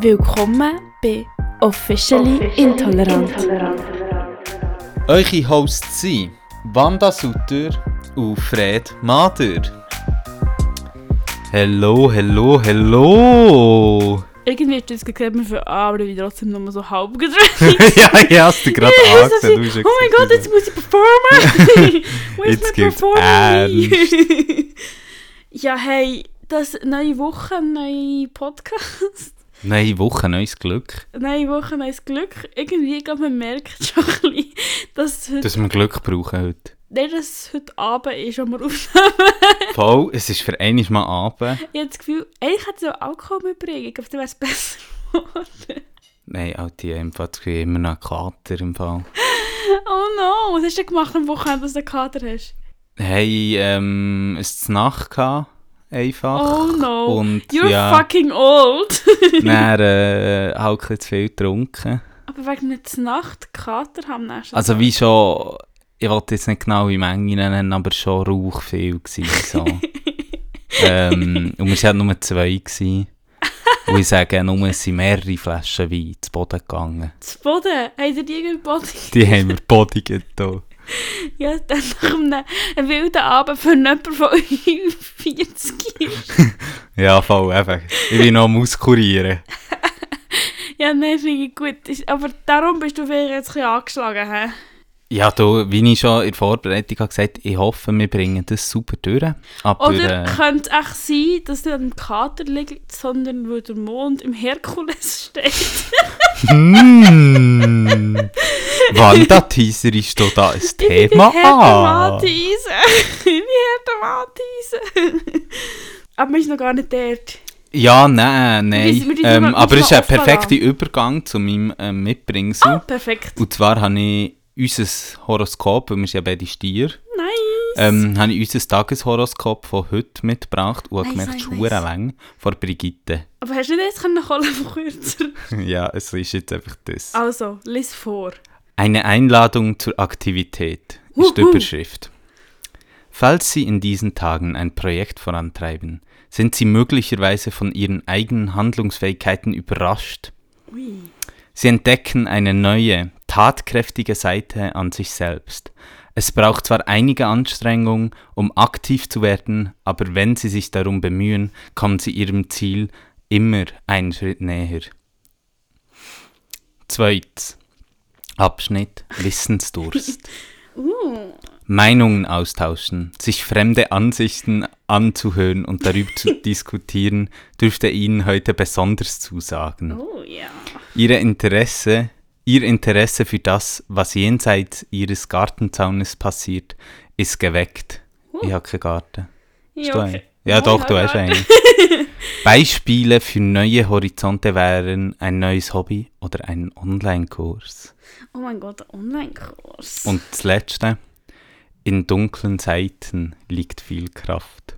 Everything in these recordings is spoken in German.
Willkommen bei Officially Intolerant. Eure Hosts sind Wanda Sutter und Fred Mader. Hello, hello, hello! Irgendwie ist das gesagt, wir für A, aber ich trotzdem nur so halb gedreht. ja, ich hast du gerade angesehen. Du hast oh mein Gott, jetzt muss ich performen! Where's Jetzt my ja, hey, das neue Woche, neue Podcast. Neue Woche, neues Glück. Neue Woche, neues Glück. Irgendwie, glaube, man merkt schon ein bisschen, dass heute, Dass wir Glück brauchen heute. nicht, dass es heute Abend ist, wenn wir aufnehmen. Voll, es ist für einmal mal Abend. Ich habe das Gefühl, eigentlich hätte es auch Alkohol mitbringen. Glaube, dann wäre es besser geworden. Nein, Alter, ich habe im Fall das Gefühl, immer noch Kater im Fall. Oh no, was hast du denn gemacht am Wochenende, dass du einen Kater hast? Hey, ähm, es Nacht gehabt, einfach. Oh no, Und you're ja, fucking old. dann äh, halt ein bisschen zu viel getrunken. Aber wegen der Nacht Kater haben nächsten Also Tag. wie schon, ich wollte jetzt nicht genau wie Menge nennen, aber schon rauch viel gewesen, so. ähm, und wir waren halt nur zwei. Gewesen. Und ich sage, nur es sind mehrere Flaschen Wein zu Boden gegangen. Das Boden, ihr die irgendwo? Die haben wir hier. Ja, dann nach einem, einem wilden Abend für jemanden von euch 40 ist. Ja, voll, einfach. Ich bin noch am Auskurieren. Ja, nein, finde ich gut. Aber darum bist du vielleicht jetzt ein bisschen angeschlagen, hä? Ja, du, wie ich schon in der Vorbereitung habe gesagt ich hoffe, wir bringen das super durch. Aber, Oder äh, könnte es echt sein, dass du an dem Kater liegt, sondern wo der Mond im Herkules steht? Hmm. Wanda-Teaser ist doch da ein Thema. Wie Ah. Wie Härtematise. Aber wir sind noch gar nicht dort. Ja, nein, nein. Wir- wir tun ähm, aber es ist ein perfekter. Übergang zu meinem ähm, Mitbringsel. Ah, perfekt. Und zwar habe ich unser Horoskop, wir sind ja beide Stier, Nice. ähm, habe ich unser Tageshoroskop von heute mitgebracht und Nice, gemerkt, nice, verdammt nice. lang von Brigitte. Aber hast du nicht jetzt können holen von kürzer? ja, es ist jetzt einfach das. Also, lies vor. Eine Einladung zur Aktivität ist die Wuhu. Überschrift. Falls Sie in diesen Tagen ein Projekt vorantreiben, sind Sie möglicherweise von Ihren eigenen Handlungsfähigkeiten überrascht. Ui. Sie entdecken eine neue, tatkräftige Seite an sich selbst. Es braucht zwar einige Anstrengung, um aktiv zu werden, aber wenn Sie sich darum bemühen, kommen Sie Ihrem Ziel immer einen Schritt näher. Zweitens. Abschnitt Wissensdurst. Uh. Meinungen austauschen, sich fremde Ansichten anzuhören und darüber zu diskutieren, dürfte Ihnen heute besonders zusagen. Oh ja. Ihre Interesse, Ihr Interesse für das, was jenseits Ihres Gartenzaunes passiert, ist geweckt. Ich habe keinen Garten. Hast du Ja, einen? okay. Ja, doch, du hast einen. Beispiele für neue Horizonte wären ein neues Hobby oder einen Online-Kurs. Oh mein Gott, ein Online-Kurs. Und das Letzte. In dunklen Zeiten liegt viel Kraft.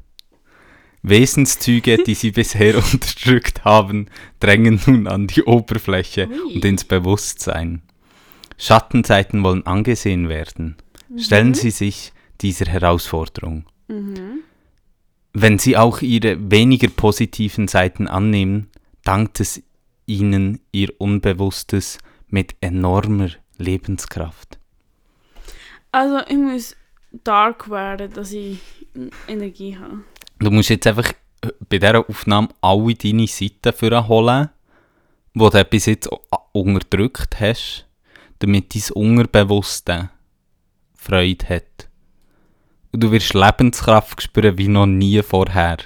Wesenszüge, die sie bisher unterdrückt haben, drängen nun an die Oberfläche Ui. und ins Bewusstsein. Schattenseiten wollen angesehen werden. Stellen Sie sich dieser Herausforderung. Mhm. Wenn Sie auch Ihre weniger positiven Seiten annehmen, dankt es Ihnen Ihr Unbewusstes mit enormer Lebenskraft. Also, ich muss dark werden, dass ich Energie habe. Du musst jetzt einfach äh, bei dieser Aufnahme alle deine Seiten vorholen, die du bis jetzt unterdrückt hast, damit dein Unterbewusste Freude hat. Und du wirst Lebenskraft spüren wie noch nie vorher.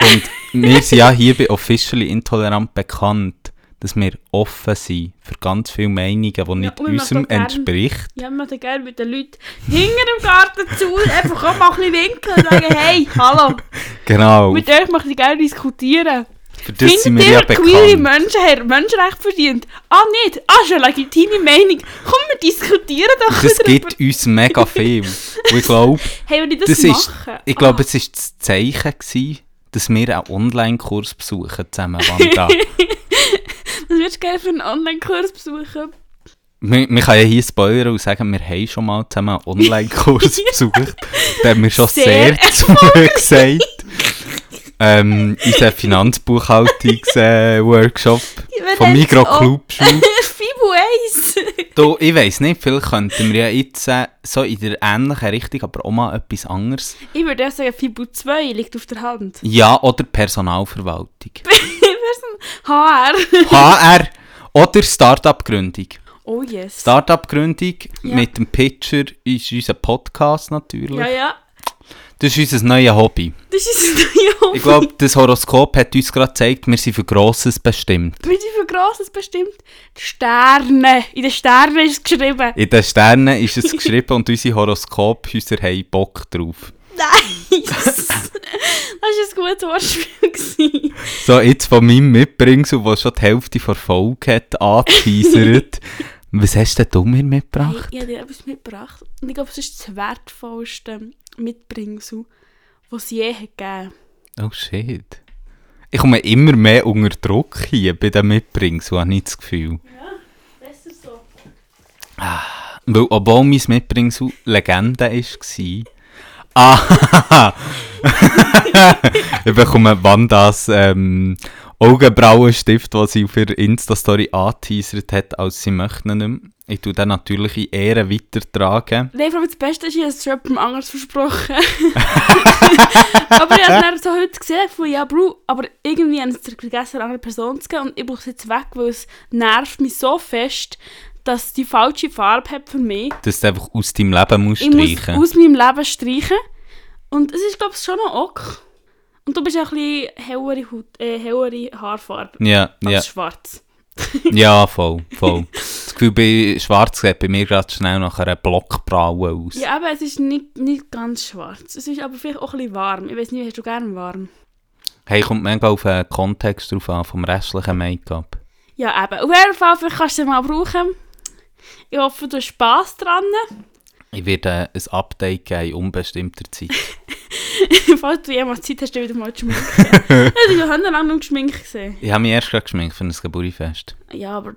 Und wir sind ja hier bei Officially Intolerant bekannt, dass wir offen sind für ganz viele Meinungen, die nicht wir unserem gern- entspricht. Ja, ich möchte gerne mit den Leuten hinter dem Garten zu einfach auch mal ein bisschen winkeln und sagen, hey, hallo, Genau, mit euch möchte ich gerne diskutieren. für das sind Findet wir ja ihr, queere bekannt. Menschen haben Menschenrecht verdient? Ah, nicht? Ah, schon eine legitime Meinung. Komm, wir diskutieren doch Das darüber. gibt uns mega viel. Und ich glaube, Hey, das, das ist, ich glaube, es war das Zeichen, gewesen, dass wir einen Online-Kurs besuchen zusammen, Wanda. Was würdest du gerne für einen Online-Kurs besuchen? wir, wir können ja hier spoilern und sagen, wir haben schon mal zusammen einen Online-Kurs besucht. Da haben wir schon Sehr sehr, zu gesagt. ähm, unser Finanzbuchhaltungs-Workshop Wer Vom? Clubschuh. Fibu 1. Du, ich weiss nicht, vielleicht könnten wir ja jetzt äh, so in der ähnlichen Richtung, aber auch mal etwas anderes. ich würde ja sagen, Fibu 2 liegt auf der Hand. Ja, oder Personalverwaltung. HR. HR oder Startup-Gründung. Oh yes. Startup-Gründung Ja. mit dem Pitcher ist unser Podcast natürlich. ja, ja. Das ist unser neues Hobby. Das ist ein neuer Hobby. Ich glaube, das Horoskop hat uns gerade gezeigt, wir sind für Grosses bestimmt. Wie viel Grosses bestimmt? Die Sterne. In den Sternen ist es geschrieben. In den Sternen ist es geschrieben und unsere Horoskophäuser haben Bock drauf. Nice. das war ein gutes Wortspiel. So, jetzt von meinem Mitbringsel, der schon die Hälfte der Folge hat, angeteasert. Was hast denn du mir Hey, mitgebracht? ich habe dir etwas mitgebracht. Und ich glaube, es ist das wertvollste Mitbringsel, das es je hat gegeben Oh shit. Ich komme immer mehr unter Druck hier bei den Mitbringsel, habe ich das Gefühl. Besser so. Weil, obwohl mein Mitbringsel Legende war. Ah! ich bekomme Wandas ähm, Augenbrauenstift, den sie ihrer Insta-Story angeteasert hat, als sie möchte ihn nicht mehr. Ich tue den natürlich in Ehren weitertragen. Nein, aber das Beste ist, ich habe es schon jemandem anderes versprochen. aber ich habe es so heute gesehen, von ja, Bro, aber irgendwie habe ich es vergessen, einer Person zu geben und ich brauche es jetzt weg, weil es nervt mich so fest, dass die falsche Farbe hat für mich. Dass du einfach aus deinem Leben musst Ich muss streichen aus meinem Leben streichen. Und es ist, glaube ich, schon noch ok. Und du bist ja ein bisschen hellere, Haut, äh, hellere Haarfarbe Ja, als ja, schwarz. ja, voll, voll. Das Gefühl, bei Schwarz sieht bei mir gerade schnell nach einer Blockbraue aus. Ja, aber es ist nicht, nicht ganz schwarz. Es ist aber vielleicht auch ein bisschen warm. Ich weiß nicht, hast du gerne warm? Hey, kommt mega auf den Kontext drauf an, vom restlichen Make-up. Ja, eben. Auf jeden Fall, vielleicht kannst du es mal brauchen. Ich hoffe, du hast Spass dran. Ich werde ein Update geben in unbestimmter Zeit. Falls du jemals Zeit hast, dann wieder mal zu schminken. ich habe lange nicht geschminkt gesehen. Ich habe mich erst gerade geschminkt für ein Geburtstagsfest. Ja, aber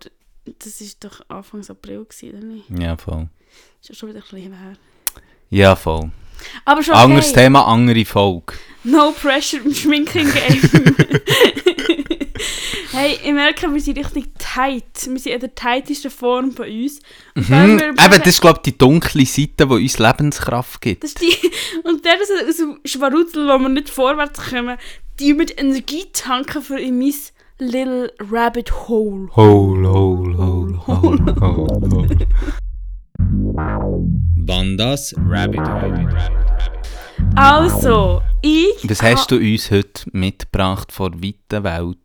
das war doch Anfang April, gewesen, oder nicht? Ja, voll. Ist ja schon wieder ein bisschen her. Ja, voll. Aber schon okay. Anderes Thema, andere Folge. No pressure im Schminken-Game. hey, ich merke, wir sind richtig tight. Wir sind in der tightesten Form von uns. Hm, wir eben, das ist, glaube ich, die dunkle Seite, die uns Lebenskraft gibt. Das ist die, und der ist aus dem Schwarutzel, wo wir nicht vorwärts kommen, die mit Energie tanken für in mein Little Rabbit Hole. Hole, hole, hole, hole, hole, hole. Bandas Rabbit Hole. Also, ich. Was hast du uns heute mitgebracht vor der weiten Welt,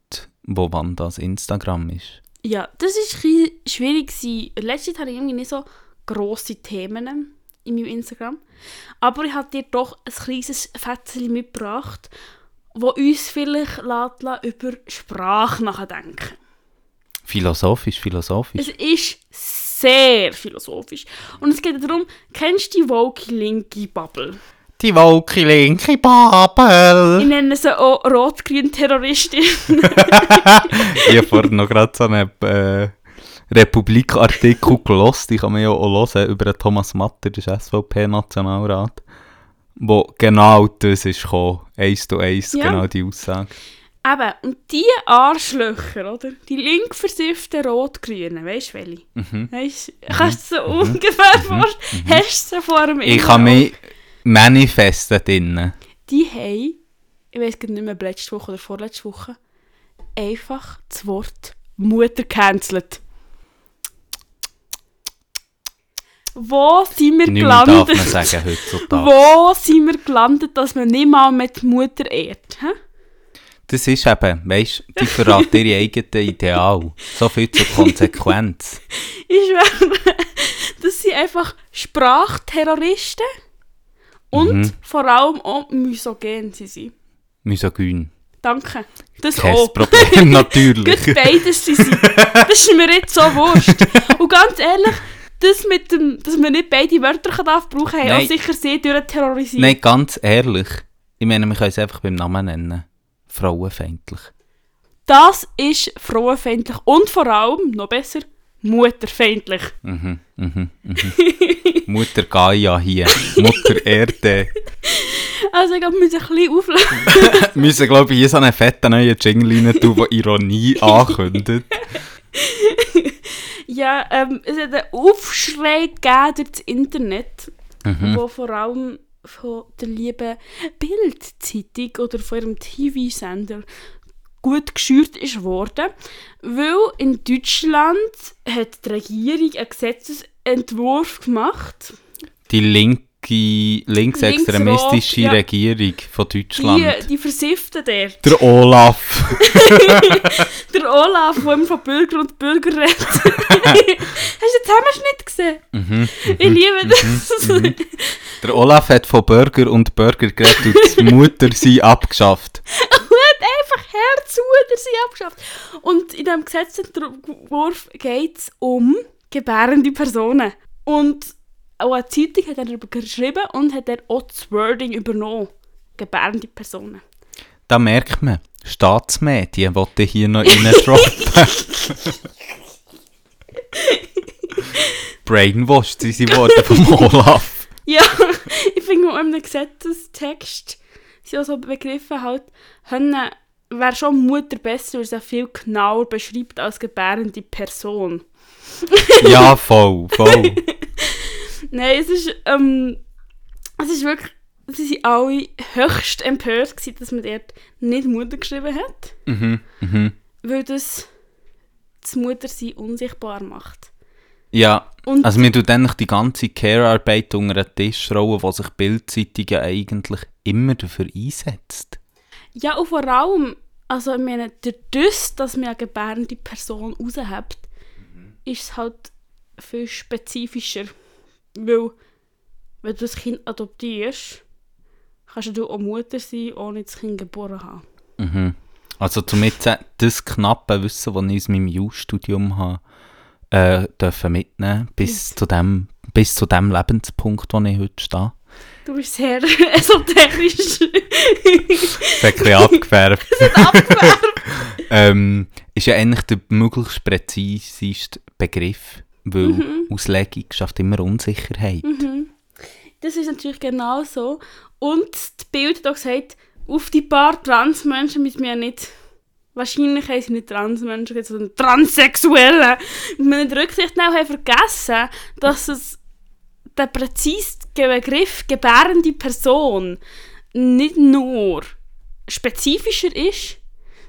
wo Wandas Instagram ist? Ja, das war schwierig. Letztes Jahr hatte ich irgendwie nicht so grosse Themen in meinem Instagram. Aber ich habe dir doch ein kleines Fetzchen mitgebracht, wo uns vielleicht lässt über Sprache nachdenken Philosophisch, philosophisch. Es ist sehr philosophisch. Und es geht darum, kennst du die woke linke Bubble? Die Wolke linke Babel. Ich nenne sie auch rot-grün Terroristin. ich habe vorhin noch gerade so einen äh, Republik-Artikel gelesen, die kann man ja auch hören, über Thomas Matter, das ist SVP-Nationalrat, wo genau das ist gekommen, eins zu eins, Ja. genau die Aussage. Eben, und die Arschlöcher, oder? Die link versifften Rot-Grünen, weißt du welche? Mhm. Weißt du, kannst du dir so ungefähr vorstellen? Hast du sie vor dem Ich kann mich manifesten drinnen. Die haben, ich weiß nicht mehr, letzte Woche oder vorletzte Woche, einfach das Wort Mutter cancelt. Wo sind wir Nicht mehr darf gelandet? man sagen heutzutage. Wo sind wir gelandet, dass man nicht mal mit Mutter ehrt? Hä? Das ist eben, weißt du, die verraten ihre eigenen Ideal. So viel zur Konsequenz. Ich schwöre, das sind einfach Sprachterroristen und Mhm. vor allem auch misogen sie sind. Misogyn. Danke. Das Kein auch. Problem, natürlich. Gut, beides sie sind. Das ist mir jetzt so wurscht. Und ganz ehrlich, das mit dem, dass man nicht beide Wörter darf brauchen, haben Nein. auch sicher sie terrorisiert. Nein, ganz ehrlich. Ich meine, wir können es einfach beim Namen nennen. Frauenfeindlich. Das ist frauenfeindlich und vor allem, noch besser, mutterfeindlich. Mhm, mhm, mhm. Mutter Gaia hier. Mutter Erde. Also ich glaube, wir müssen ein bisschen aufladen. Wir müssen, glaube ich, hier so einen fetten neuen Jingle rein tun, der Ironie ankündigt. Ja, ähm, es hat einen Aufschrei gegeben durch das Internet, Mhm. wo vor allem von der lieben Bild-Zeitung oder von ihrem TV-Sender gut geschürt ist worden, weil in Deutschland hat die Regierung einen Gesetzesentwurf gemacht, Die linke, linksextremistische Linksrot, ja. Regierung von Deutschland. die, die Versifften dort. Der Olaf. Der Olaf, der immer von Bürger und Bürger redet. Hast du den Zusammenschnitt gesehen? Mhm, Ich liebe das. Der Olaf hat von Burger und Burger geredet und das Muttersein abgeschafft. hat einfach Herz der sie abgeschafft. Und in diesem Gesetzentwurf geht es um gebärende Personen. Und auch eine Zeitung hat darüber geschrieben und hat dann auch das Wording übernommen. Gebärende Personen. Da merkt man, Staatsmedien wollte hier noch reindroppen. Brainwashed sind sie worden vom Olaf. Ja, ich finde auch in einem Gesetzestext sind auch so Begriffe halt, wäre schon Mutter besser, weil es ja viel genauer beschreibt als gebärende Person. Ja, voll, voll. Nein, es ist, ähm, es ist wirklich, sie waren alle höchst empört, gewesen, dass man dort nicht Mutter geschrieben hat, Mhm, mhm. weil das das Muttersein unsichtbar macht. Ja, Und also mir tut eigentlich die ganze Care-Arbeit unter den Tisch rollen, wo sich Bildzeitungen eigentlich immer dafür einsetzt. ja, und vor allem, also ich meine, durch das, dass man eine gebärende Person raushebt, ist es halt viel spezifischer. Weil, wenn du das Kind adoptierst, kannst du auch Mutter sein, ohne das Kind geboren zu haben. Mhm. Also zum jetzt äh, das knappe Wissen, das ich aus meinem Jus-Studium habe, äh, dürfen mitnehmen bis zu dem bis zu dem Lebenspunkt, wo ich heute stehe. Du bist sehr esoterisch. Das hat ein bisschen abgefärbt. ähm, ist ja eigentlich der möglichst präziseste Begriff, weil Auslegung schafft immer Unsicherheit. Das ist natürlich genau so. Und die Bild hat gesagt, auf die paar Transmenschen wir ja nicht. Wahrscheinlich haben sie nicht Transmenschen, sondern Transsexuelle. Wir müssen Rücksicht haben vergessen, dass es der präzise Begriff gebärende Person nicht nur spezifischer ist,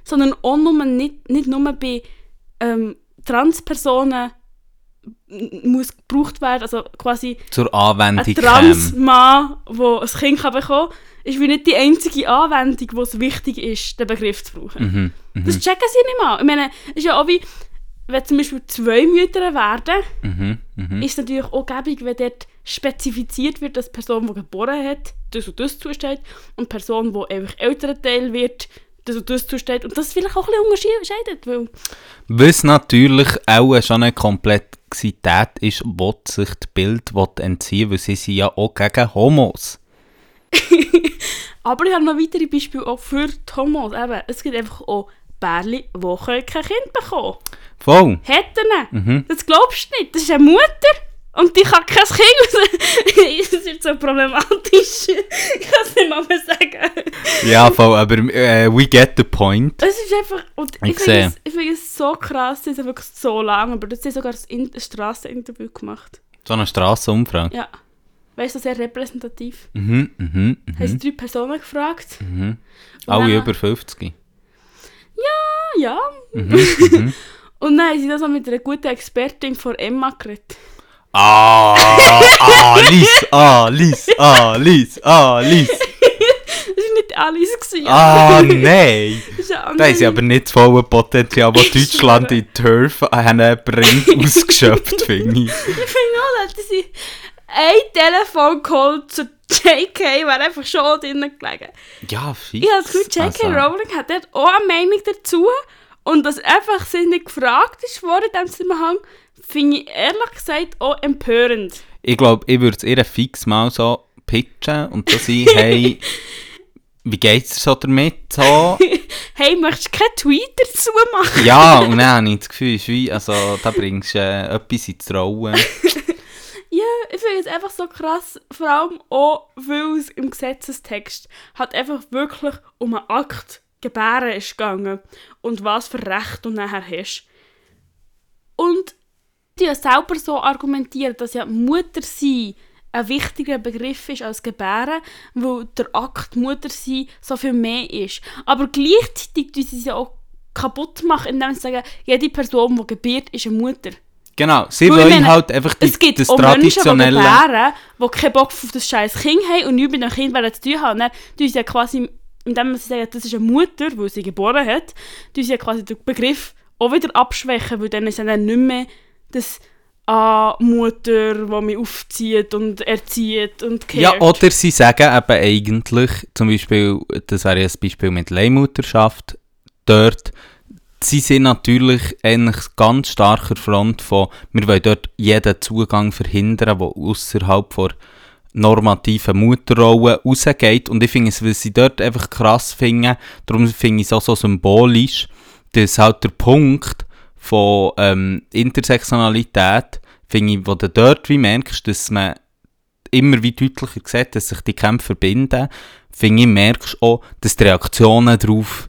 sondern auch nur nicht, nicht nur bei ähm, Transpersonen muss gebraucht werden, also quasi Zur ein Anwendung käme. Transmann, der ein Kind kann bekommen kann, ist wie nicht die einzige Anwendung, wo es wichtig ist, den Begriff zu brauchen. Mhm, mhm, Das checken sie nicht mal. Ich meine, es ist ja auch wie, wenn zum Beispiel zwei Mütter werden, mhm, mhm. ist es natürlich auch gäbig, wenn dort spezifiziert wird, dass die Person, die geboren hat, das und das zusteht und die Person, die einfach älterer Teil wird, das und das zusteht. Und das vielleicht auch ein bisschen unterscheidet, weil Was natürlich auch schon eine Komplexität ist, wo sich das Bild entziehen will, weil sie sind ja auch gegen Homos. Aber ich habe noch weitere Beispiele auch für die Homos. Eben, es gibt einfach auch Bärli, die kein Kind bekommen Voll. Hätten. Mhm. Das glaubst du nicht. Das ist eine Mutter und die kann kein Kind. das ist so problematisch. ich kann es nicht mal mehr sagen. Ja, voll, aber äh, we get the point. Es ist einfach... Und ich Ich finde es, ich finde es so krass, das ist wirklich so lang, aber das ist sogar ein In- ein Strasseninterview gemacht. So eine Strassenumfrage. Ja. Weißt du, sehr repräsentativ. Mhm, mhm, mhm. drei Personen gefragt. mhm. Alle über 50. Ah, ja. Mhm, mhm. Und dann haben sie das auch mit einer guten Expertin von Emma geredet. Ah, Alice, Alice, Alice, Alice. Das war nicht Alice. gewesen, Ah, nein. Das ist Da sie aber nicht das volle Potenzial, das Deutschland in Turf haben bringt, ausgeschöpft, finde ich. Ich finde auch, dass sie ein Telefon geholt zu JK, wäre einfach schon drinnen gelegen. Ja, fix. Ich habe das Gefühl, JK Also, Rowling hat dort auch eine Meinung dazu. Und dass einfach sie nicht gefragt ist worden in diesem Zusammenhang, finde ich ehrlich gesagt auch empörend. Ich glaube, ich würde es ihr fix mal so pitchen und so sein, hey, wie geht's dir so damit? So? Hey, möchtest du keinen Tweet dazu machen? Ja, und dann habe ich das Gefühl, es wie, also, da bringst du äh, etwas ins Rollen. Ja, ich finde es einfach so krass, vor allem auch, weil es im Gesetzestext hat einfach wirklich um einen Akt gebären ist gegangen und was für Recht du nachher hast. Und die ja selber so argumentiert, dass ja Mutter sein ein wichtiger Begriff ist als Gebären, weil der Akt Mutter sein so viel mehr ist. Aber gleichzeitig tun sie es ja auch kaputt machen, indem sie sagen, jede Person, die gebiert, ist eine Mutter. Genau, sie Weil wollen meine, halt einfach die, Es gibt das auch Menschen, die traditionelle... gebären, die keinen Bock auf das scheiß Kind haben und nichts mit dem Kind zu tun haben. Dann tun sie ja quasi, indem sie sagen, das ist eine Mutter, die sie geboren hat, tun sie ja quasi den Begriff auch wieder abschwächen, weil dann ist dann nicht mehr das ah, Mutter, die mich aufzieht und erzieht und kehrt. Ja, oder sie sagen eben eigentlich, zum Beispiel, das wäre ja ein Beispiel mit Leihmutterschaft, dort, sie sind natürlich eigentlich ganz starker Front von, wir wollen dort jeden Zugang verhindern, der außerhalb der normativen Mutterrolle rausgeht. Und ich finde es, weil sie dort einfach krass finden, darum finde ich es auch so symbolisch, dass halt der Punkt von ähm, Intersektionalität, finde ich, wo du dort wie merkst, dass man immer wie deutlicher sieht, dass sich die Kämpfe verbinden, finde ich, merkst auch, dass die Reaktionen darauf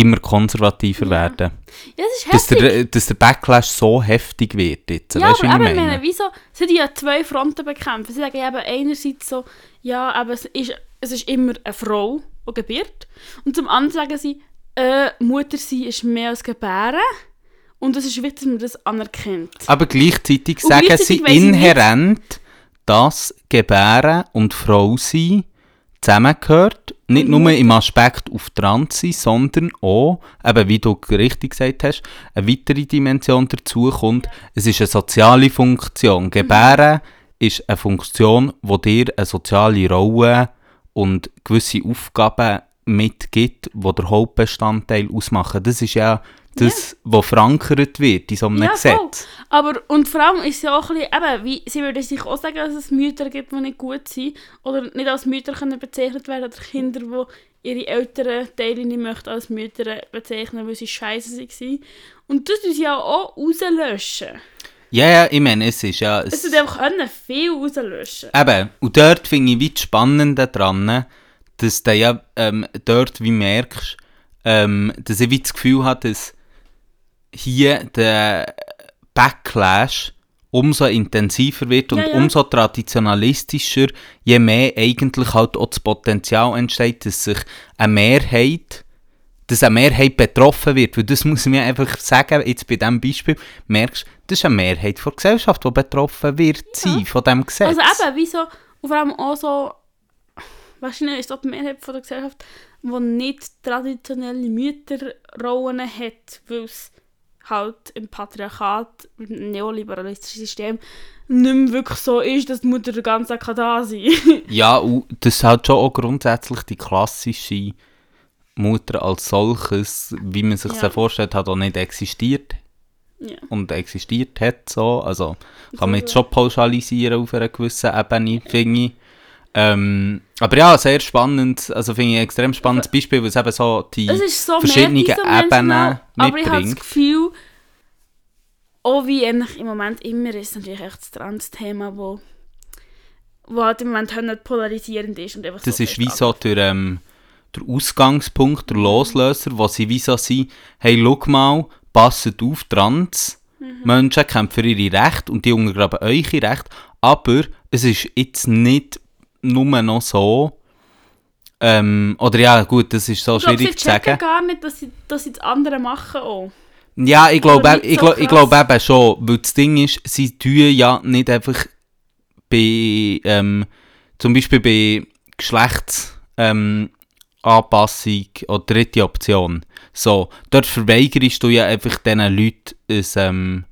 immer konservativer Ja. werden. ja, das ist Dass der, dass der Backlash so heftig wird jetzt. Ja, weißt aber eben, ich meine? meine, wieso, sie die ja zwei Fronten bekämpfen. Sie sagen eben einerseits so, ja, aber es ist, es ist immer eine Frau, die gebiert. Und zum anderen sagen sie, äh, Mutter sein ist mehr als Gebären. Und es ist wichtig, dass man das anerkennt. Aber gleichzeitig Und sagen gleichzeitig sie inhärent, dass Gebären und Frau sein zusammengehört. Nicht Mhm. nur im Aspekt auf Trans sein, sondern auch, eben wie du richtig gesagt hast, eine weitere Dimension dazu kommt. Es ist eine soziale Funktion. Gebären ist eine Funktion, die dir eine soziale Rolle und gewisse Aufgaben mitgibt, die der Hauptbestandteil ausmachen. Das ist ja das, was verankert wird in so einem Ja, Gesetz. voll. Aber, und vor allem ist es ja auch ein bisschen, eben, wie, sie würden sich auch sagen, dass es Mütter gibt, die nicht gut sind oder nicht als Mütter können bezeichnet werden oder Kinder, die ihre älteren Teile nicht möchten als Mütter bezeichnen, weil sie scheiße waren. Und das sie ja auch rauslöschen. Ja, ja, ich meine, es ist ja... Es Es, tut einfach viel rauslöschen. eben, und dort finde ich wie das Spannende dran, dass du ja ähm, dort wie merkst, ähm, dass ich wie das Gefühl habe, dass hier der Backlash umso intensiver wird und Ja, ja. umso traditionalistischer, je mehr eigentlich halt auch das Potenzial entsteht, dass sich eine Mehrheit, dass eine Mehrheit betroffen wird. Weil das muss man einfach sagen, jetzt bei diesem Beispiel, merkst das ist eine Mehrheit der Gesellschaft, die betroffen wird sein von diesem Gesetz. Also eben, wieso, und vor allem auch so, wahrscheinlich ist auch die Mehrheit von der Gesellschaft, die nicht traditionelle Mütterrollen hat, weil es halt im Patriarchat, im neoliberalistischen System, nicht mehr wirklich so ist, dass die Mutter den ganzen Tag da sein kann. Ja, und das halt schon auch grundsätzlich die klassische Mutter als solches, wie man sich Ja. das vorstellt, hat auch nicht existiert ja. und existiert hat so. Also kann man So, jetzt schon pauschalisieren auf einer gewissen Ebene, finde ich. Ähm, aber ja, sehr spannend, also finde ich ein extrem spannendes Beispiel, weil es eben so die Es so verschiedenen mehrdimensional, Ebenen aber ich habe das mitbringt. Gefühl, auch wie eigentlich im Moment immer ist, natürlich echt das Trans-Thema, wo, wo halt im Moment nicht polarisierend ist. Und einfach Das so ist wie so der, ähm, der Ausgangspunkt, der Loslöser, wo sie wie so sind, hey, schau mal, passet auf, Trans, Menschen kämpfen für ihre Rechte und die untergraben eure Rechte, aber es ist jetzt nicht nur noch so, ähm, oder ja, gut, das ist so Ich schwierig zu checken sagen. gar nicht, dass sie, dass sie das andere machen auch. Ja, ich glaube, ich, so glaub, ich glaube eben schon, weil das Ding ist, sie tun ja nicht einfach bei, ähm, zum Beispiel bei Geschlechts, ähm, oder dritte Option. So, dort verweigerst du ja einfach diesen Leuten, ein, ähm,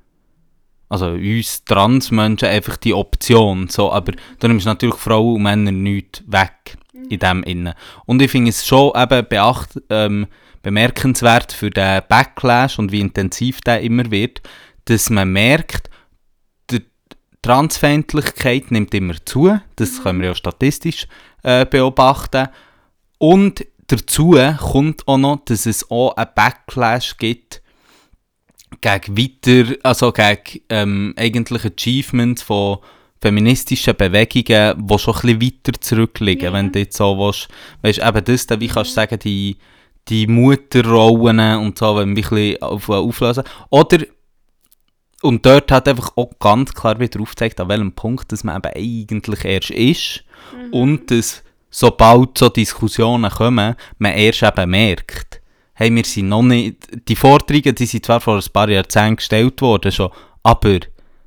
also uns Transmenschen, einfach die Option. So, aber du nimmst natürlich Frauen und Männer nichts weg in dem Innen. Und ich finde es schon eben beacht, ähm, bemerkenswert für den Backlash und wie intensiv der immer wird, dass man merkt, die Transfeindlichkeit nimmt immer zu. Das können wir ja statistisch äh, beobachten. Und dazu kommt auch noch, dass es auch einen Backlash gibt gegen weiter, also gegen ähm, eigentlich Achievements von feministischen Bewegungen, die schon ein bisschen weiter zurückliegen, Ja. wenn du jetzt so willst, weißt, eben das, dann, wie kannst du sagen, die, die Mutterrollen und so, wenn wir ein bisschen auf, auflösen. Oder, und dort hat einfach auch ganz klar wieder aufgezeigt, an welchem Punkt dass man eben eigentlich erst ist. Und dass, sobald so Diskussionen kommen, man erst eben merkt, hey, wir sind noch nicht, die Forderungen, die sind zwar vor ein paar Jahrzehnten gestellt worden schon, aber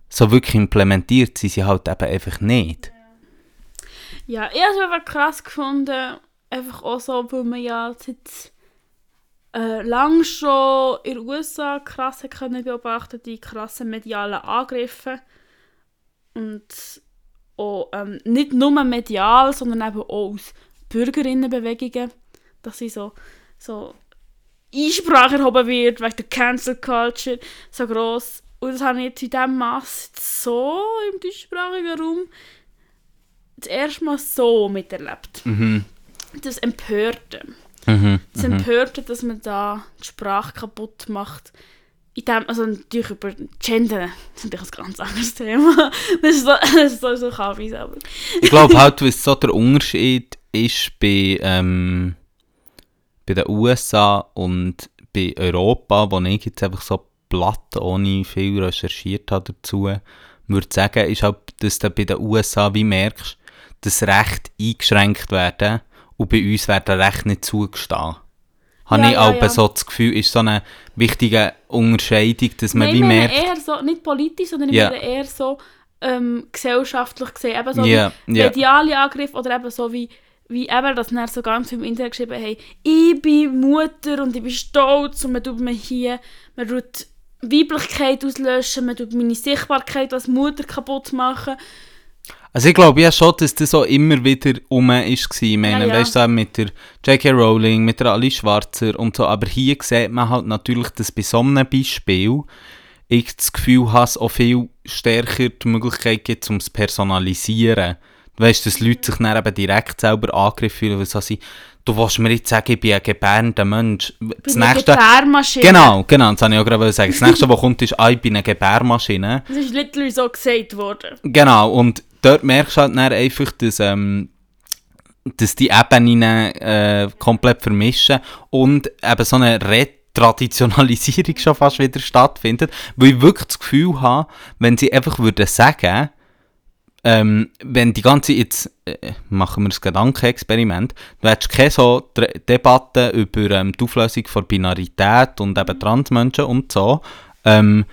so wirklich implementiert sind sie halt eben einfach nicht. Ja, ich habe es einfach krass gefunden, einfach auch so, weil man ja seit äh, lang schon in den USA krass können beobachten, die krassen medialen Angriffe und auch ähm, nicht nur medial, sondern eben auch aus Bürgerinnenbewegungen, dass sie so, so Einsprache erhoben wird, wegen der Cancel Culture so gross. Und das habe ich jetzt in diesem Mass so im deutschsprachigen Raum das erste Mal so miterlebt. Mhm. Das Empörte. Mhm. Das Empörte, dass man da die Sprache kaputt macht. In dem, also natürlich über Gender, das ist natürlich ein ganz anderes Thema. Das ist so, das ist so, so Kabis, aber... Ich glaube halt, was so der Unterschied ist bei, ähm, bei den USA und bei Europa, wo ich jetzt einfach so platt, ohne viel recherchiert habe dazu, würde sagen, ist halt, dass du bei den USA wie merkst, dass Recht eingeschränkt werden und bei uns werden Recht nicht zugestehen. Habe Ja, ich ja, auch ja. so das Gefühl, ist so eine wichtige Unterscheidung, dass man Nein, wie merkt, eher so, nicht politisch, sondern ich Ja. eher so ähm, gesellschaftlich gesehen. Eben so Ja, wie mediale Angriffe oder eben so wie, wie eben, dass dann so ganz viel im Internet geschrieben haben, ich bin Mutter und ich bin stolz und man tut mir hier, man tut Weiblichkeit auslöschen, man tut meine Sichtbarkeit als Mutter kaputt machen. Also ich glaube ja schon, dass das auch immer wieder rum ist. Ich meine, Ja, ja. weißt du, mit der J.K. Rowling, mit der Alice Schwarzer und so. Aber hier sieht man halt natürlich, dass bei so einem Beispiel ich das Gefühl habe, es auch viel stärker die Möglichkeit gibt, um es zu personalisieren. Du weißt, dass Leute sich dann eben direkt selber angegriffen fühlen, weil so sind, du willst mir jetzt sagen, ich bin ein gebärender Mensch. Das der nächste... Gebärmaschine. Genau, genau, das wollte ich auch gerade sagen. Das nächste, was kommt, ist, ah, ich bin eine Gebärmaschine. Das ist literally so gesagt worden. Genau, und dort merkst du halt dann einfach, dass, ähm, dass die Ebenen äh, komplett vermischen und eben so eine Retraditionalisierung schon fast wieder stattfindet, weil ich wirklich das Gefühl habe, wenn sie einfach würden sagen, ähm, wenn die ganze, jetzt äh, machen wir das Gedankenexperiment, du hättest keine so Debatte über ähm, die Auflösung von Binarität und eben Transmenschen und so, ähm,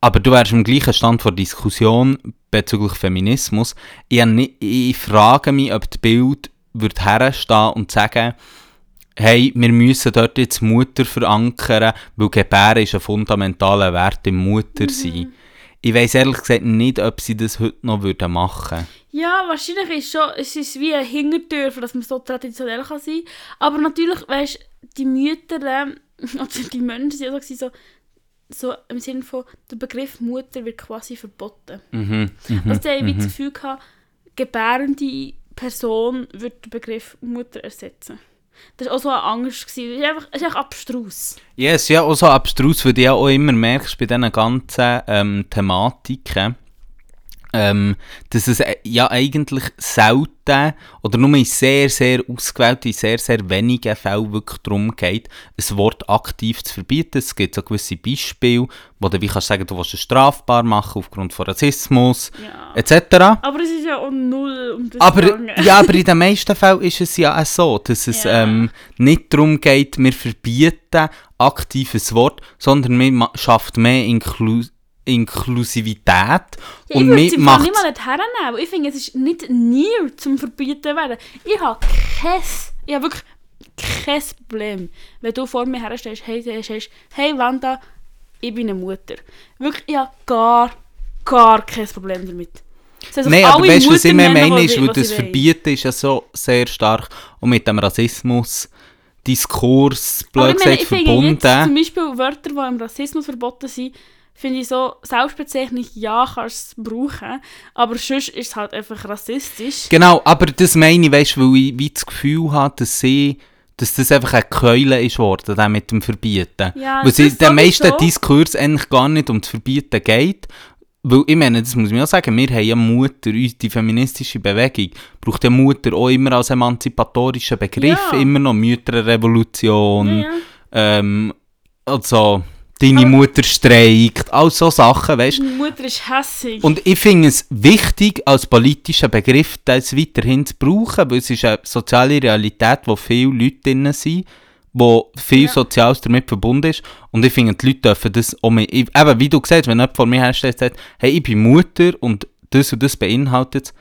aber du wärst im gleichen Stand vor Diskussion bezüglich Feminismus. Ich, hab ni- ich frage mich, ob die Bild wird herstehen und sagen, hey, wir müssen dort jetzt Mutter verankern, weil Gebären ist ein fundamentaler Wert im Muttersein. Ich weiß ehrlich gesagt nicht, ob sie das heute noch würden machen Ja, wahrscheinlich ist schon, es ist wie eine Hintertür, für dass man so traditionell kann sein Aber natürlich, weißt die Mütter, oder die Menschen sind auch so, so, im Sinne von, der Begriff Mutter wird quasi verboten. Mhm. Mhm. Also ich wie das Gefühl gehabt, gebärende Person wird den Begriff Mutter ersetzen. Das war auch so eine Angst. Es ist einfach, ist einfach abstrus. Ja, es ist ja auch so abstrus, weil du ja auch immer merkst bei diesen ganzen ähm, Thematiken, ähm, dass es äh, ja eigentlich selten oder nur in sehr, sehr ausgewählten, sehr, sehr wenigen Fällen wirklich darum geht, ein Wort aktiv zu verbieten. Es gibt so gewisse Beispiele, wo du wie kannst sagen, du willst es strafbar machen aufgrund von Rassismus Ja. etc. Aber es ist ja auch null um das Aber, ja, aber in den meisten Fällen ist es ja auch so, dass es Ja. ähm, nicht darum geht, wir verbieten aktives Wort, sondern wir schafft mehr Inklu Inklusivität Ja, ich und würde wir es nicht mal nicht hernehmen. Ich finde, es ist nicht near zum Verbieten werden. Ich habe kein, ich habe wirklich kein Problem, wenn du vor mir herstellst, hey, sagst, hey Wanda, ich bin eine Mutter. Wirklich, ich habe gar, gar kein Problem damit. Sich Nein, aber weißt du, was ich meine, ist, weil das. Verbieten ist ja so sehr stark und mit dem Rassismus Diskurs, blöd ich gesagt, ich finde jetzt verbunden. zum Beispiel Wörter, die im Rassismus verboten sind, finde ich so, Selbstbezeichnung, ja, kannst du es brauchen, aber sonst ist es halt einfach rassistisch. Genau, aber das meine ich, weißt weil ich wie das Gefühl habe, dass sie dass das einfach eine Keule ist worden, dann mit dem Verbieten. Ja, weil das den meisten. Diskurs eigentlich gar nicht um das Verbieten geht, Weil ich meine, das muss ich auch sagen, wir haben ja Mutter, die feministische Bewegung, braucht ja Mutter auch immer als emanzipatorischen Begriff, Ja. immer noch Mütterrevolution, Ja, ja. ähm, also deine Aber- Mutter streikt, all so Sachen, weißt Meine Mutter ist hässig. Und ich finde es wichtig, als politischer Begriff das weiterhin zu brauchen, weil es ist eine soziale Realität, wo viele Leute drin sind, wo viel Ja. Soziales damit verbunden ist. Und ich finde, die Leute dürfen das auch mehr, ich- eben, wie du gesagt hast, wenn jemand vor mir herstellt und sagt, hey, ich bin Mutter und das und das beinhaltet es,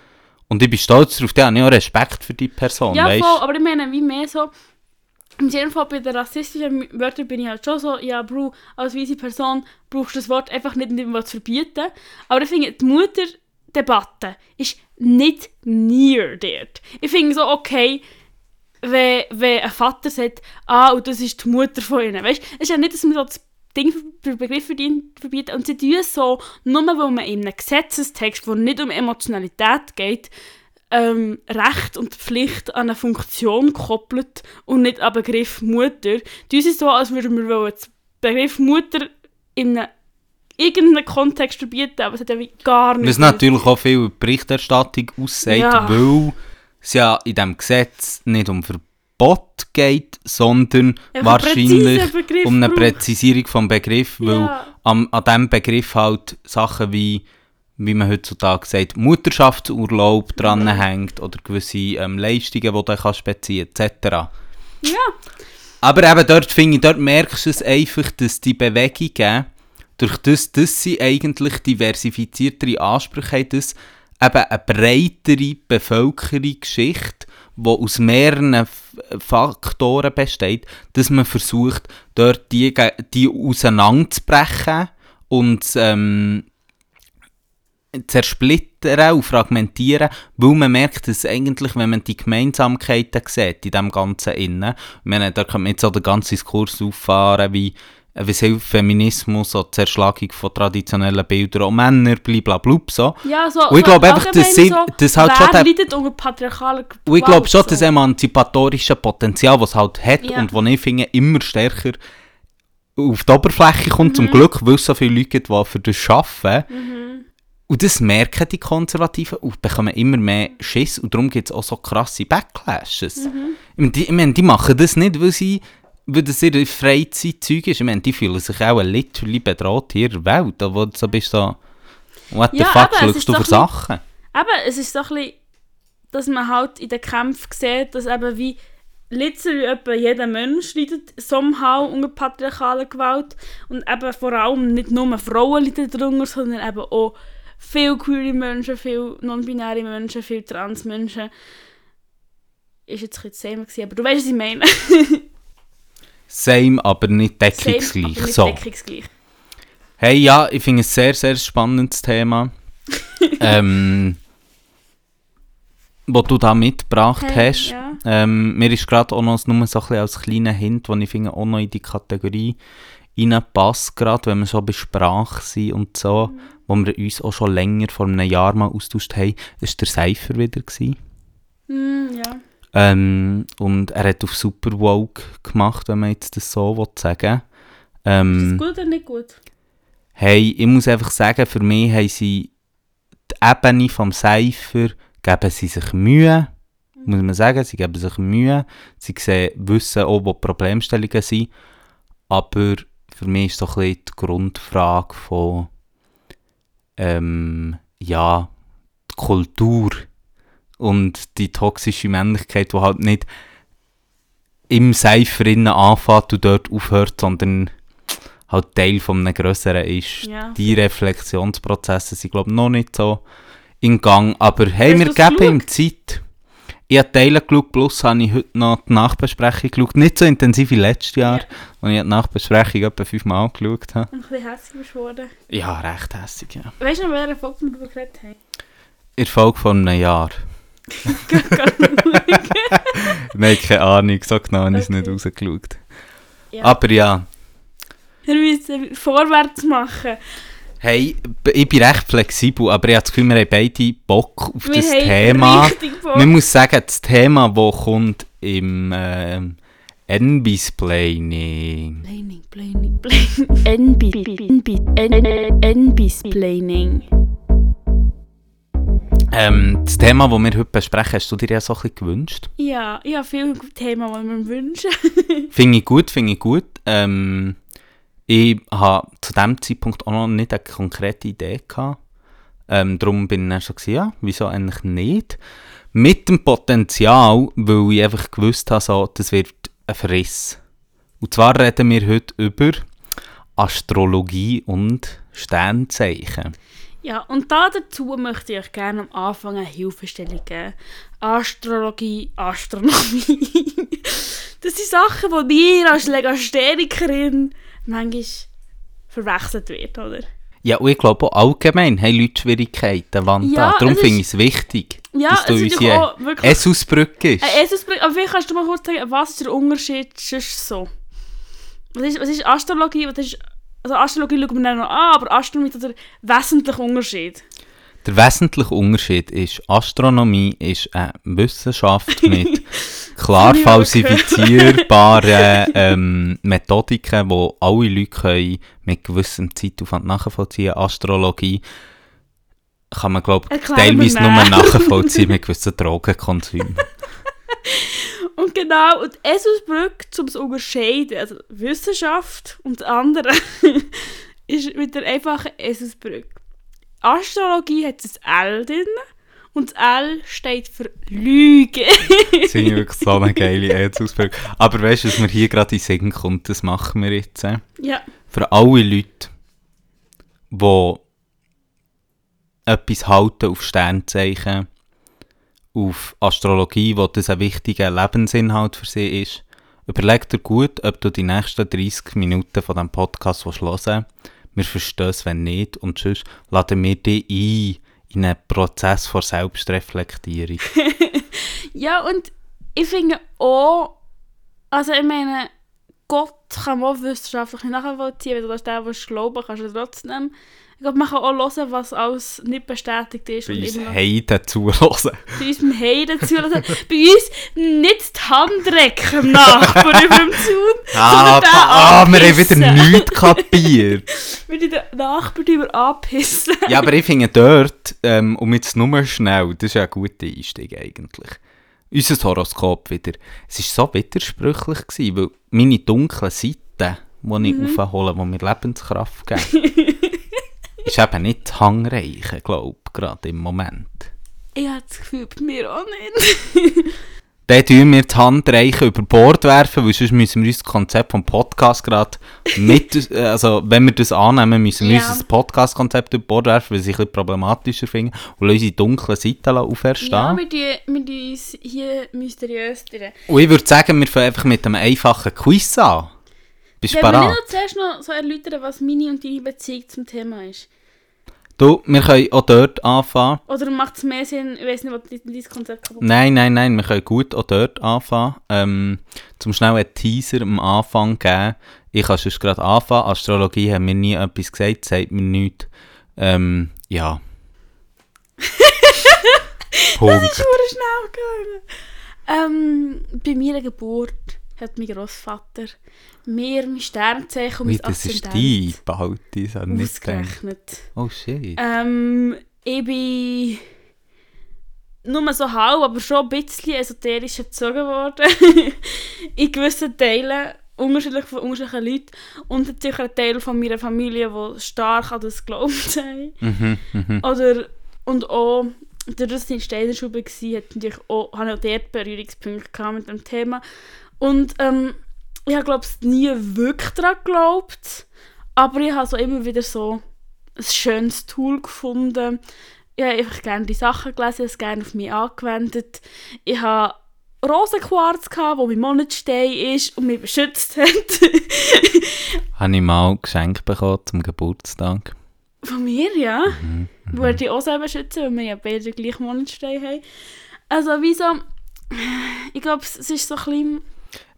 und ich bin stolz darauf, dann habe ich auch Respekt für die Person, ja, weißt voll, aber ich meine, wie mehr so. Im jeden Fall bei den rassistischen Wörtern bin ich halt schon so, ja, Bro, als weise Person brauchst du das Wort einfach nicht, etwas zu verbieten. Aber ich finde, die Mutterdebatte ist nicht near dort. Ich finde so, okay, wenn, wenn ein Vater sagt, ah, und das ist die Mutter von ihnen. Weißt du, es ist ja nicht, dass man so das Ding für Begriff verbietet. Und sie tun es so, nur weil man in einem Gesetzestext, wo nicht um Emotionalität geht, ähm, Recht und Pflicht an eine Funktion koppelt und nicht an den Begriff Mutter. Die ist so, als würden wir wollen den Begriff Mutter in einem irgendeinem Kontext verbieten, aber es hat ja gar nichts Was natürlich auch viel Berichterstattung aussagt, Ja. weil es ja in diesem Gesetz nicht um Verbot geht, sondern einen wahrscheinlich um eine. Präzisierung vom Begriff, weil Ja. am, an diesem Begriff halt Sachen wie, wie man heutzutage sagt, Mutterschaftsurlaub dranhängt oder gewisse ähm, Leistungen, die du kannst beziehen etc. Ja, Aber eben dort finde ich, dort merkst du es einfach, dass die Bewegungen, durch das, dass sie eigentlich diversifiziertere Ansprüche haben, dass eben eine breitere Bevölkerungsschicht, die aus mehreren Faktoren besteht, dass man versucht, dort die, die auseinanderzubrechen und ähm, zersplittern und fragmentieren, weil man merkt, dass eigentlich, wenn man die Gemeinsamkeiten sieht in dem Ganzen innen, meine, da kann man jetzt auch den ganzen Diskurs auffahren, wie äh, wie hilft Feminismus, die Zerschlagung von traditionellen Bildern, auch Männer, blablabla, so. ja so, Und ich so glaube einfach, dass sie- allgemein dass halt schon der-. Und ich glaube schon, so. das emanzipatorische Potenzial, das es halt hat Ja. und das ich finde, immer stärker auf die Oberfläche kommt, Mhm. zum Glück, weil es so viele Leute gibt, die für das arbeiten. Und das merken die Konservativen und bekommen immer mehr Schiss und darum gibt es auch so krasse Backlashes. Mhm. Ich, meine, die, ich meine, die machen das nicht, weil sie weil das ihre Freizeitzeug ist. Ich meine, die fühlen sich auch literally bedroht in der Welt. Du so bist so, what the Ja, fuck, schaust ist du doch für Sachen? Eben, es ist so ein bisschen, dass man halt in den Kämpfen sieht, dass eben wie literally etwa jeder Mensch leidet somehow unter patriarchaler Gewalt und eben vor allem nicht nur Frauen leiden darunter, sondern eben auch viele queere Menschen, viele non-binäre Menschen, viele Trans-Menschen. Ist jetzt ein bisschen gewesen, aber du weißt, was ich meine. Same, aber nicht Same, deckungsgleich. aber nicht so. deckungsgleich. Hey, ja, ich finde es ein sehr, sehr spannendes Thema. ähm, was du da mitgebracht Hey, hast. ja. Ähm, mir ist gerade auch noch nur so ein bisschen als kleiner Hint, den ich finde, auch noch in die Kategorie reinpasst, gerade wenn wir so bei Sprache sind und so, Mhm. wo wir uns auch schon länger vor einem Jahr mal austauscht haben, ist der Cypher wieder gewesen. Hm, ja. Ähm, und er hat auf Super Woke gemacht, wenn man jetzt das so will sagen Ist ähm, das gut oder nicht gut? Hey, ich muss einfach sagen, für mich haben sie die Ebene vom Cypher, geben sie sich Mühe, muss man sagen, sie geben sich Mühe, sie sehen, wissen auch, wo die Problemstellungen sind, aber für mich ist so ein bisschen die Grundfrage von, ähm, ja, die Kultur und die toxische Männlichkeit, die halt nicht im innen anfängt und dort aufhört, sondern halt Teil von einem Grösseren ist. Ja. Die Reflexionsprozesse sind, glaube ich, noch nicht so in Gang. Aber hey, Hast wir geben ihm Zeit. Ich habe Teile geschaut, plus habe ich heute noch die Nachbesprechung geschaut. Nicht so intensiv wie letztes Jahr, Ja. als ich die Nachbesprechung etwa fünfmal geschaut habe. Ein bisschen hässlich geworden. Ja, recht hässig, ja. Weißt du noch, welche Folge wir darüber geredet haben? In Folge von einem Jahr. Nein, keine Ahnung, so genau habe ich es nicht rausgeschaut. Ja. Aber ja, Wir müssen vorwärts machen. Hey, ich bin recht flexibel, aber ich habe das Gefühl, wir haben beide Bock auf Wir das Thema. Man muss sagen, das Thema, das kommt im ähm, Enbisplaining. Planning, planning, planning. NB, NB, NB-Splaining. Ähm, das Thema, das wir heute besprechen, hast du dir ja so ein bisschen gewünscht. Ja, ich habe viele Themen, die wir wünschen. Finde ich gut, finde ich gut. Ähm, ich habe zu dem Zeitpunkt auch noch nicht eine konkrete Idee. Ähm, darum bin ich dann gesagt, ja, wieso eigentlich nicht? Mit dem Potenzial, weil ich einfach gewusst habe, so, das wird ein Verriss. Und zwar reden wir heute über Astrologie und Sternzeichen. Ja, und da dazu möchte ich euch gerne am Anfang eine Hilfestellung geben. Astrologie, Astronomie. das sind Sachen, die mir als Legasthenikerin manchmal verwechselt wird, oder? Ja, und ich glaube auch allgemein haben Leute Schwierigkeiten, Wanda. Ja, Darum finde ich ist- es wichtig, Ja, dass du ist auch wirklich- Esusbrücke ist. Ein Eselsbrück, aber vielleicht kannst du mal kurz sagen, was ist der Unterschied sonst so? Was ist, was ist Astrologie? Was ist, also Astrologie schauen wir dann noch an, aber Astronomie ist der wesentliche Unterschied. Der wesentliche Unterschied ist, Astronomie ist eine Wissenschaft mit klar falsifizierbaren ähm, Methodiken, die alle Leute können mit gewissem Zeitaufwand nachvollziehen Astrologie kann man, glaube ich, teilweise nur nachvollziehen mit gewissen Drogenkonsum. Und genau, und Eselsbrück, um es zu unterscheiden, also Wissenschaft und das andere, ist mit der einfachen Eselsbrücke. Astrologie hat ein L drin und das L steht für Lüge. Das ich wirklich so eine geile Aids-Ausbildung. Aber weißt du, was mir hier gerade in den Sinn kommt, das machen wir jetzt. Äh? ja, Für alle Leute, die etwas halten auf Sternzeichen, auf Astrologie, wo das ein wichtiger Lebensinhalt für sie ist, überleg dir gut, ob du die nächsten 30 Minuten von diesem Podcast hören willst. Wir verstehen es, wenn nicht. Und sonst laden wir dich ein in einen Prozess von Selbstreflektierung. Ja, und ich finde auch, also ich meine, Gott kann man auch wissenschaftlich nachvollziehen, wenn du das der, was glauben kannst du trotzdem. Ich man kann auch hören, was alles nicht bestätigt ist. Bei uns Heiden zuhören. bei uns Heiden zuhören. bei uns nicht die Handrecke am Nachbarn über dem Zaun, Ah, sondern ah, wir haben wieder nichts kapiert. Wir die den Nachbarn über anpissen. Ja, aber ich finde dort, ähm, um jetzt nur schnell, das ist ja ein guter Einstieg eigentlich. Unser Horoskop wieder. Es war so widersprüchlich, gewesen, weil meine dunklen Seiten, die ich Mhm. aufhole, die mir Lebenskraft geben, ist eben nicht das Hangreiche, glaube ich, gerade im Moment. Ich habe das Gefühl, bei mir auch nicht. Dann tun wir die Handreichen über Bord werfen, weil sonst müssen wir unser Konzept vom Podcast gerade mit, also wenn wir das annehmen, müssen wir Ja. unser Podcast-Konzept über Bord werfen, weil sie es ein bisschen problematischer finden und unsere dunklen Seiten auferstehen. ja, wir die, die uns hier mysteriös und ich würde sagen, wir fangen einfach mit einem einfachen Quiz an. Bist du Ja, bereit? noch zuerst noch so erläutern, was meine und deine Beziehung zum Thema ist. Du, wir können auch dort anfangen. Oder macht es mehr Sinn, ich weiß nicht, was dein Konzept kaputt Nein, nein, nein, wir können gut auch dort anfangen. Ähm, zum schnell einen Teaser am Anfang geben. Ich kann sonst gerade anfangen. Astrologie haben mir nie etwas gesagt, sagt mir nichts. Ähm, ja. Punkt. ist verdammt schnell gegangen. Ähm, bei meiner Geburt hat mein Großvater mir mein Sternzeichen und mein das ist die Behalte, das habe ich nicht gedacht. ausgerechnet. Oh shit. Ähm, ich bin nur so halb, aber schon ein bisschen esoterisch erzogen worden. in gewissen Teilen, unterschiedlich von unterschiedlichen Leuten. Und natürlich ein Teil von meiner Familie, die stark an das geglaubt haben. Mhm, mhm. Oder, und auch, dadurch, dass ich in Steinerschule war, hatte ich natürlich auch, hatte auch dort Berührungspunkte mit dem Thema. Und ähm, ich habe, glaube ich, nie wirklich daran geglaubt. Aber ich habe so immer wieder so ein schönes Tool gefunden. Ich habe einfach gerne die Sachen gelesen, es gerne auf mich angewendet. Ich habe Rosenquarz, gehabt, wo mein Monatstein ist und mich beschützt hat. Habe ich mal geschenkt bekommen zum Geburtstag. Von mir, ja. Würde ich auch selber schützen, weil wir ja beide den gleichen Monatstein haben. Also, wieso? Ich glaube, es ist so ein bisschen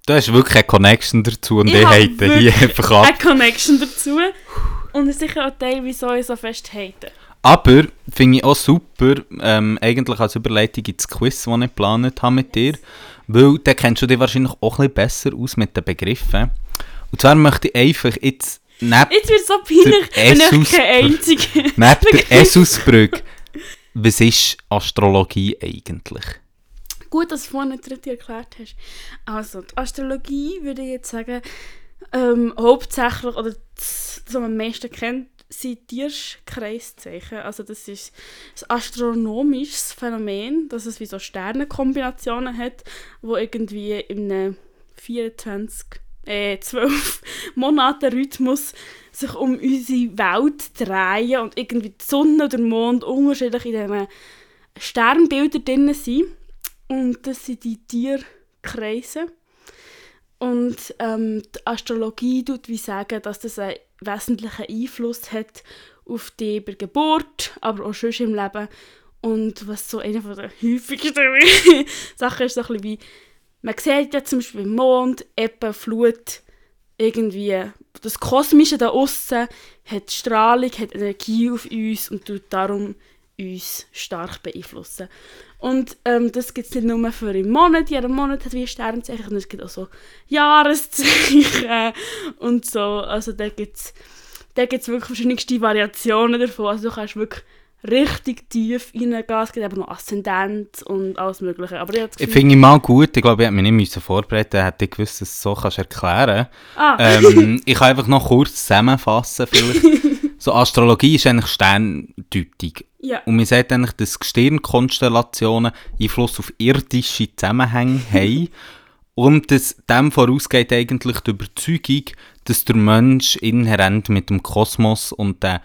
Du hast wirklich eine Connection dazu und Ich hier wirklich einfach ab. eine Connection dazu. Und ist sicher auch Teil, wieso ich so fest hate. Aber finde ich auch super, ähm, eigentlich als Überleitung ins Quiz, das ich geplant habe mit dir, Weil da kennst du dich wahrscheinlich auch ein bisschen besser aus mit den Begriffen. Und zwar möchte ich einfach jetzt neben Jetzt wird es so peinlich, wenn ich kein einziger... Neben der Esusbrücke, was ist Astrologie eigentlich? Gut, dass du vorhin richtig erklärt hast. Also, die Astrologie würde ich jetzt sagen, ähm, hauptsächlich, oder das, was man am meisten kennt, sind Tierkreiszeichen. Also das ist ein astronomisches Phänomen, dass es wie so Sternenkombinationen hat, wo irgendwie in einem 24, äh, 12 Monate Rhythmus sich um unsere Welt drehen und irgendwie die Sonne oder der Mond unterschiedlich in diesen Sternbildern drin sind. Und das sind die Tierkreise. Und ähm, die Astrologie tut wie sagen, dass das einen wesentlichen Einfluss hat auf die bei Geburt, aber auch schon im Leben. Und was so eine der häufigsten Sachen ist, so ein bisschen wie, man sieht ja zum Beispiel Mond, Ebbe, Flut, irgendwie das Kosmische da außen hat Strahlung, hat Energie auf uns und tut darum uns stark beeinflussen. Und ähm, das gibt es nicht nur für einen Monat, jeder Monat hat wie ein Sternzeichen, sondern es gibt auch so Jahreszeichen und so. Also da gibt es da gibt's wirklich verschiedenste Variationen davon. Also du kannst wirklich richtig tief reingehen. Es gibt aber noch Aszendent und alles mögliche. Aber ich Ich finde ich mal gut, ich glaube, ich hätte mich nicht müssen vorbereiten hätte ich gewusst, dass du es so kannst erklären ah, ähm, Ich kann einfach noch kurz zusammenfassen. Vielleicht. So, Astrologie ist eigentlich Sterndeutung. Ja. Und man sagt eigentlich, dass Gestirnkonstellationen Einfluss auf irdische Zusammenhänge haben. Und dass dem vorausgeht eigentlich die Überzeugung, dass der Mensch inhärent mit dem Kosmos und den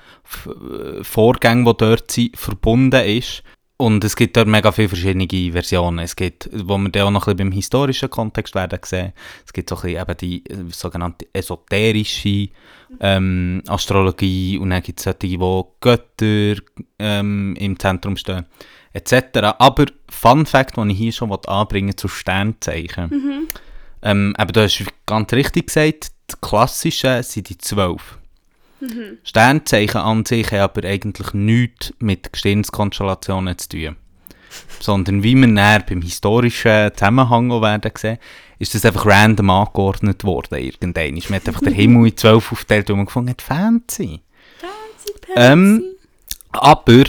äh, Vorgängen, die dort sind, verbunden ist. Und es gibt dort mega viele verschiedene Versionen. Es gibt, wo wir dann auch noch ein bisschen beim historischen Kontext werden sehen, es gibt so ein bisschen eben die äh, sogenannte esoterische ähm, Astrologie und dann gibt es solche, wo Götter ähm, im Zentrum stehen, etc. Aber Fun Fact, den ich hier schon anbringen zu Sternzeichen. Ähm, aber du hast ganz richtig gesagt, die klassischen sind die zwölf. Sternzeichen an sich haben aber eigentlich nichts mit Gestirnskonstellationen zu tun. Sondern wie wir näher beim historischen Zusammenhang auch werden sehen, ist das einfach random angeordnet worden. Irgendwann. Man hat einfach den Himmel in zwölf aufgeteilt und man gefunden hat, fancy. Ähm, Aber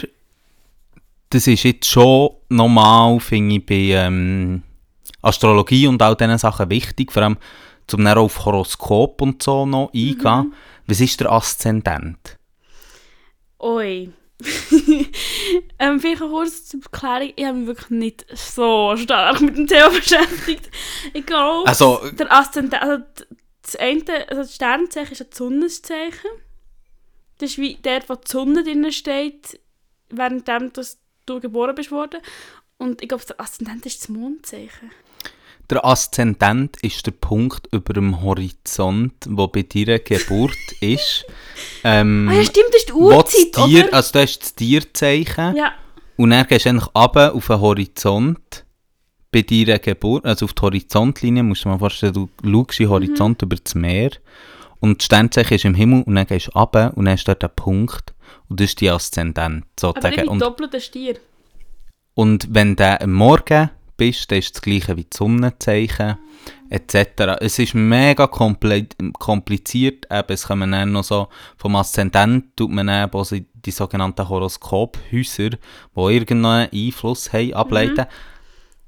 das ist jetzt schon normal, finde ich, bei ähm, Astrologie und all diesen Sachen wichtig, vor allem zum auf Horoskop und so noch eingehen. Was ist der Aszendent? Oi. ähm, vielleicht kurze zur Erklärung. Ich habe mich wirklich nicht so stark mit dem Thema beschäftigt. Ich glaube, Also- der Aszendent, also das eine, also das Sternzeichen ist ein Sonnenzeichen. Das ist wie der, wo die Sonne drin steht, währenddem dass du geboren bist worden. Und ich glaube, der Aszendent ist das Mondzeichen. Der Aszendent ist der Punkt über dem Horizont, wo bei deiner Geburt ist. Ähm, Ah ja, stimmt, das ist die wo das Uhrzeit, Tier, oder? Also das ist das Tierzeichen. Ja. Und dann gehst du eigentlich runter auf den Horizont bei deiner Geburt, also auf die Horizontlinie, musst du dir mal vorstellen, du schaust den Horizont über das Meer und das Sternzeichen ist im Himmel und dann gehst du runter und dann ist dort der Punkt und das ist die Aszendent Aber ich sozusagen. bin Und, doppelter Stier. und wenn am Morgen bist, dann ist das gleiche wie das Sonnenzeichen etc. Es ist mega kompliziert, eben, es kommen dann noch so, vom Aszendent tut man dann auch so die sogenannten Horoskophäuser, die irgendeinen Einfluss haben, ableiten.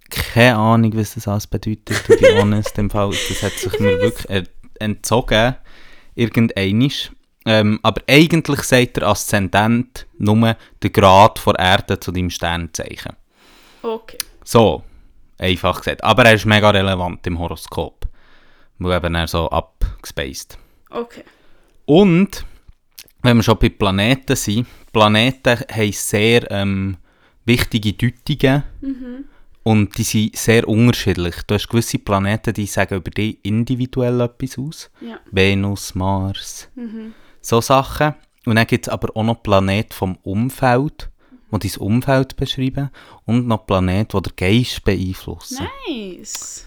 Keine Ahnung, was das alles bedeutet, to be honest, im Fall, das hat sich mir wirklich entzogen, irgendeinisch. Ähm, aber eigentlich sagt der Aszendent nur den Grad der Erde zu deinem Sternzeichen. Okay. So, einfach gesagt. Aber er ist mega relevant im Horoskop. Weil eben er so abgespaced. Okay. Und, wenn wir schon bei Planeten sind, Planeten haben sehr ähm, wichtige Deutungen. Und die sind sehr unterschiedlich. Du hast gewisse Planeten, die sagen über dich individuell etwas aus. Ja. Venus, Mars, so Sachen. Und dann gibt es aber auch noch Planeten vom Umfeld, die dein Umfeld beschreiben. Und noch Planeten, die den Geist beeinflussen. Nice.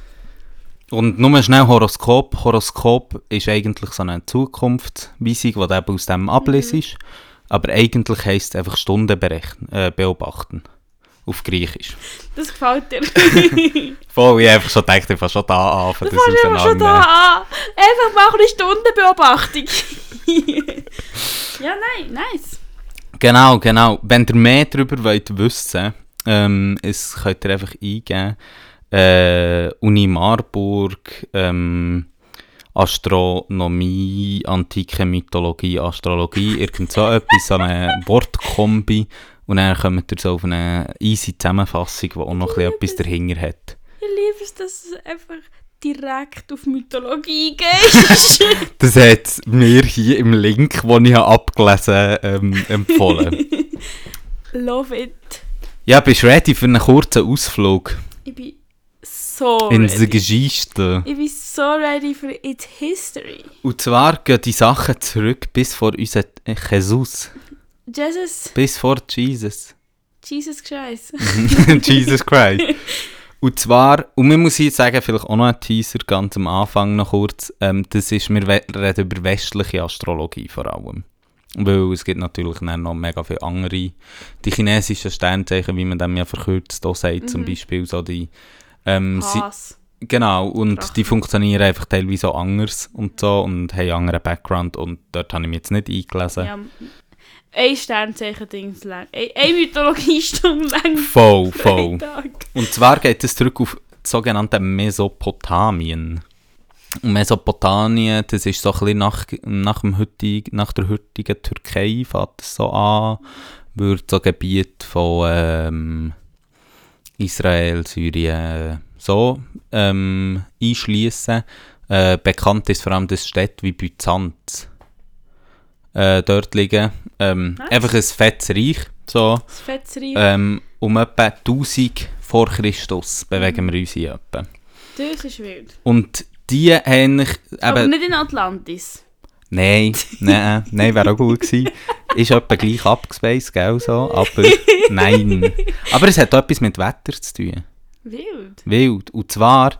Und nur schnell Horoskop. Horoskop ist eigentlich so eine Zukunftsweisung, die du eben aus dem ablesest. Aber eigentlich heisst es einfach Stunden äh, beobachten. Auf Griechisch. Das gefällt dir. Voll, ich einfach schon gedacht, ich fange schon da an, Das das immer schon da an. Einfach mal eine Stundenbeobachtung. ja, nein, nice. Genau, genau. Wenn ihr mehr darüber wollt wissen ähm, es könnt ihr einfach eingeben. Äh, Uni Marburg, ähm, Astronomie, antike Mythologie, Astrologie, irgend so etwas, so eine Wortkombi. Und dann kommt ihr so auf eine easy Zusammenfassung, die auch noch etwas dahinter hat. Ich liebe es, dass es einfach direkt auf Mythologie geht. Das hat mir hier im Link, den ich abgelesen habe, ähm, empfohlen. Love it. ja, bist du ready für einen kurzen Ausflug Ich bin so in die ready. Geschichte? Ich bin so ready für its history. Und zwar gehen die Sachen zurück bis vor unseren Jesus, Jesus, bis vor Jesus. Jesus Christ. Jesus Christ. Und zwar, und man muss hier sagen, vielleicht auch noch ein Teaser ganz am Anfang noch kurz, ähm, das ist, wir reden über westliche Astrologie vor allem. Weil es gibt natürlich dann noch mega viele andere, die chinesischen Sternzeichen, wie man dem ja verkürzt auch sagt, zum Mhm. Beispiel so die, ähm, genau, und Drachen. die funktionieren einfach teilweise auch anders und so und haben einen anderen Background und dort habe ich mich jetzt nicht eingelesen. Ja. Ein Sternzeichen-Dings lang. Ein, ein Mythologiestunde lang. Voll, voll. Und zwar geht es zurück auf das sogenannte Mesopotamien. Und Mesopotamien, das ist so ein bisschen nach, nach, dem heutig, nach der heutigen Türkei, fängt es so an, würde so Gebiet von ähm, Israel, Syrien, so ähm, einschließen. Äh, bekannt ist vor allem das Städte wie Byzanz. Äh, dort liegen. Ähm, Nice. Einfach ein fettes Reich. So. Das Fetzreich. Ähm, um etwa 1000 vor Christus bewegen wir uns hier etwa. Das ist wild. Und die haben ich Aber eben... nicht in Atlantis. Nein, nein, nein, wäre auch gut gewesen. Ist etwa gleich abgespaced, gell, so, aber nein. Aber es hat auch etwas mit Wetter zu tun. Wild. Wild. Und zwar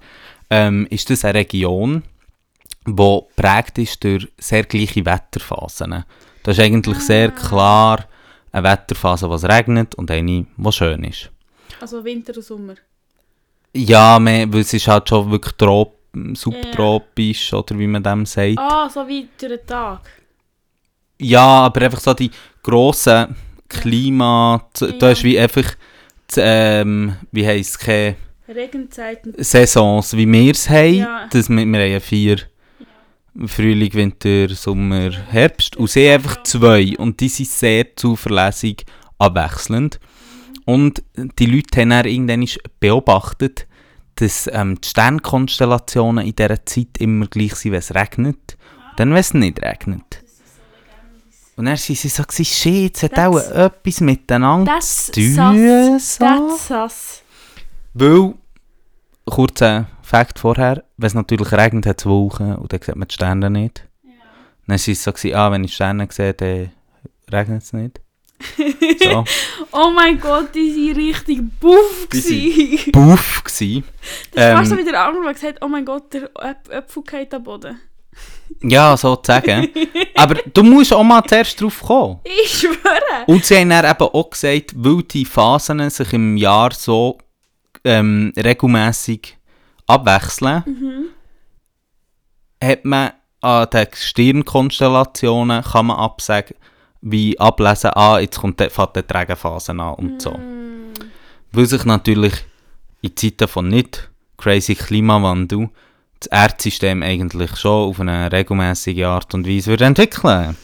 ähm, ist das eine Region, die geprägt ist durch sehr gleiche Wetterphasen. Das ist eigentlich sehr klar eine Wetterphase, wo es regnet und eine, die schön ist. Also Winter und Sommer. Ja, mehr, weil es ist halt schon wirklich trop, subtropisch, oder wie man dem sagt. Ah, so wie durch den Tag. Ja, aber einfach so die grossen Klima, da Ja. ist wie einfach, die, ähm, wie heisst es, Regenzeiten. Saisons, wie wir es haben. Ja. Das, wir, wir haben vier, Frühling, Winter, Sommer, Herbst. Und sie einfach zwei. Und die sind sehr zuverlässig abwechselnd. Und die Leute haben dann irgendwann beobachtet, dass ähm, die Sternkonstellationen in dieser Zeit immer gleich sind, wenn es regnet. Dann, wenn es nicht regnet. Und dann sind sie so, shit, es hat auch etwas miteinander Das zu tun. Das sass. Weil, kurzer Fakt vorher, wenn es natürlich regnet, hat es Wolken und dann sieht man die Sterne nicht. Dann war es so, gewesen, ah, wenn ich Sterne sehe, dann regnet es nicht. So, Oh mein Gott, die waren richtig buff. Gewesen. buff gsi. Das war so Ähm, wie der andere, der gesagt oh mein Gott, der Äp- Äpfel geht am Boden. Ja, sozusagen. Aber du musst auch mal zuerst drauf kommen. Ich schwöre. Und sie haben dann eben auch gesagt, weil die Phasen sich im Jahr so ähm, regelmäßig abwechseln, hat man an den Stirnkonstellationen kann man absagen, wie ablesen, ah, jetzt kommt der, fängt die Regenphase an und so. Mm. Weil sich natürlich in Zeiten von nicht crazy Klimawandel das Erdsystem eigentlich schon auf eine regelmäßige Art und Weise würde entwickeln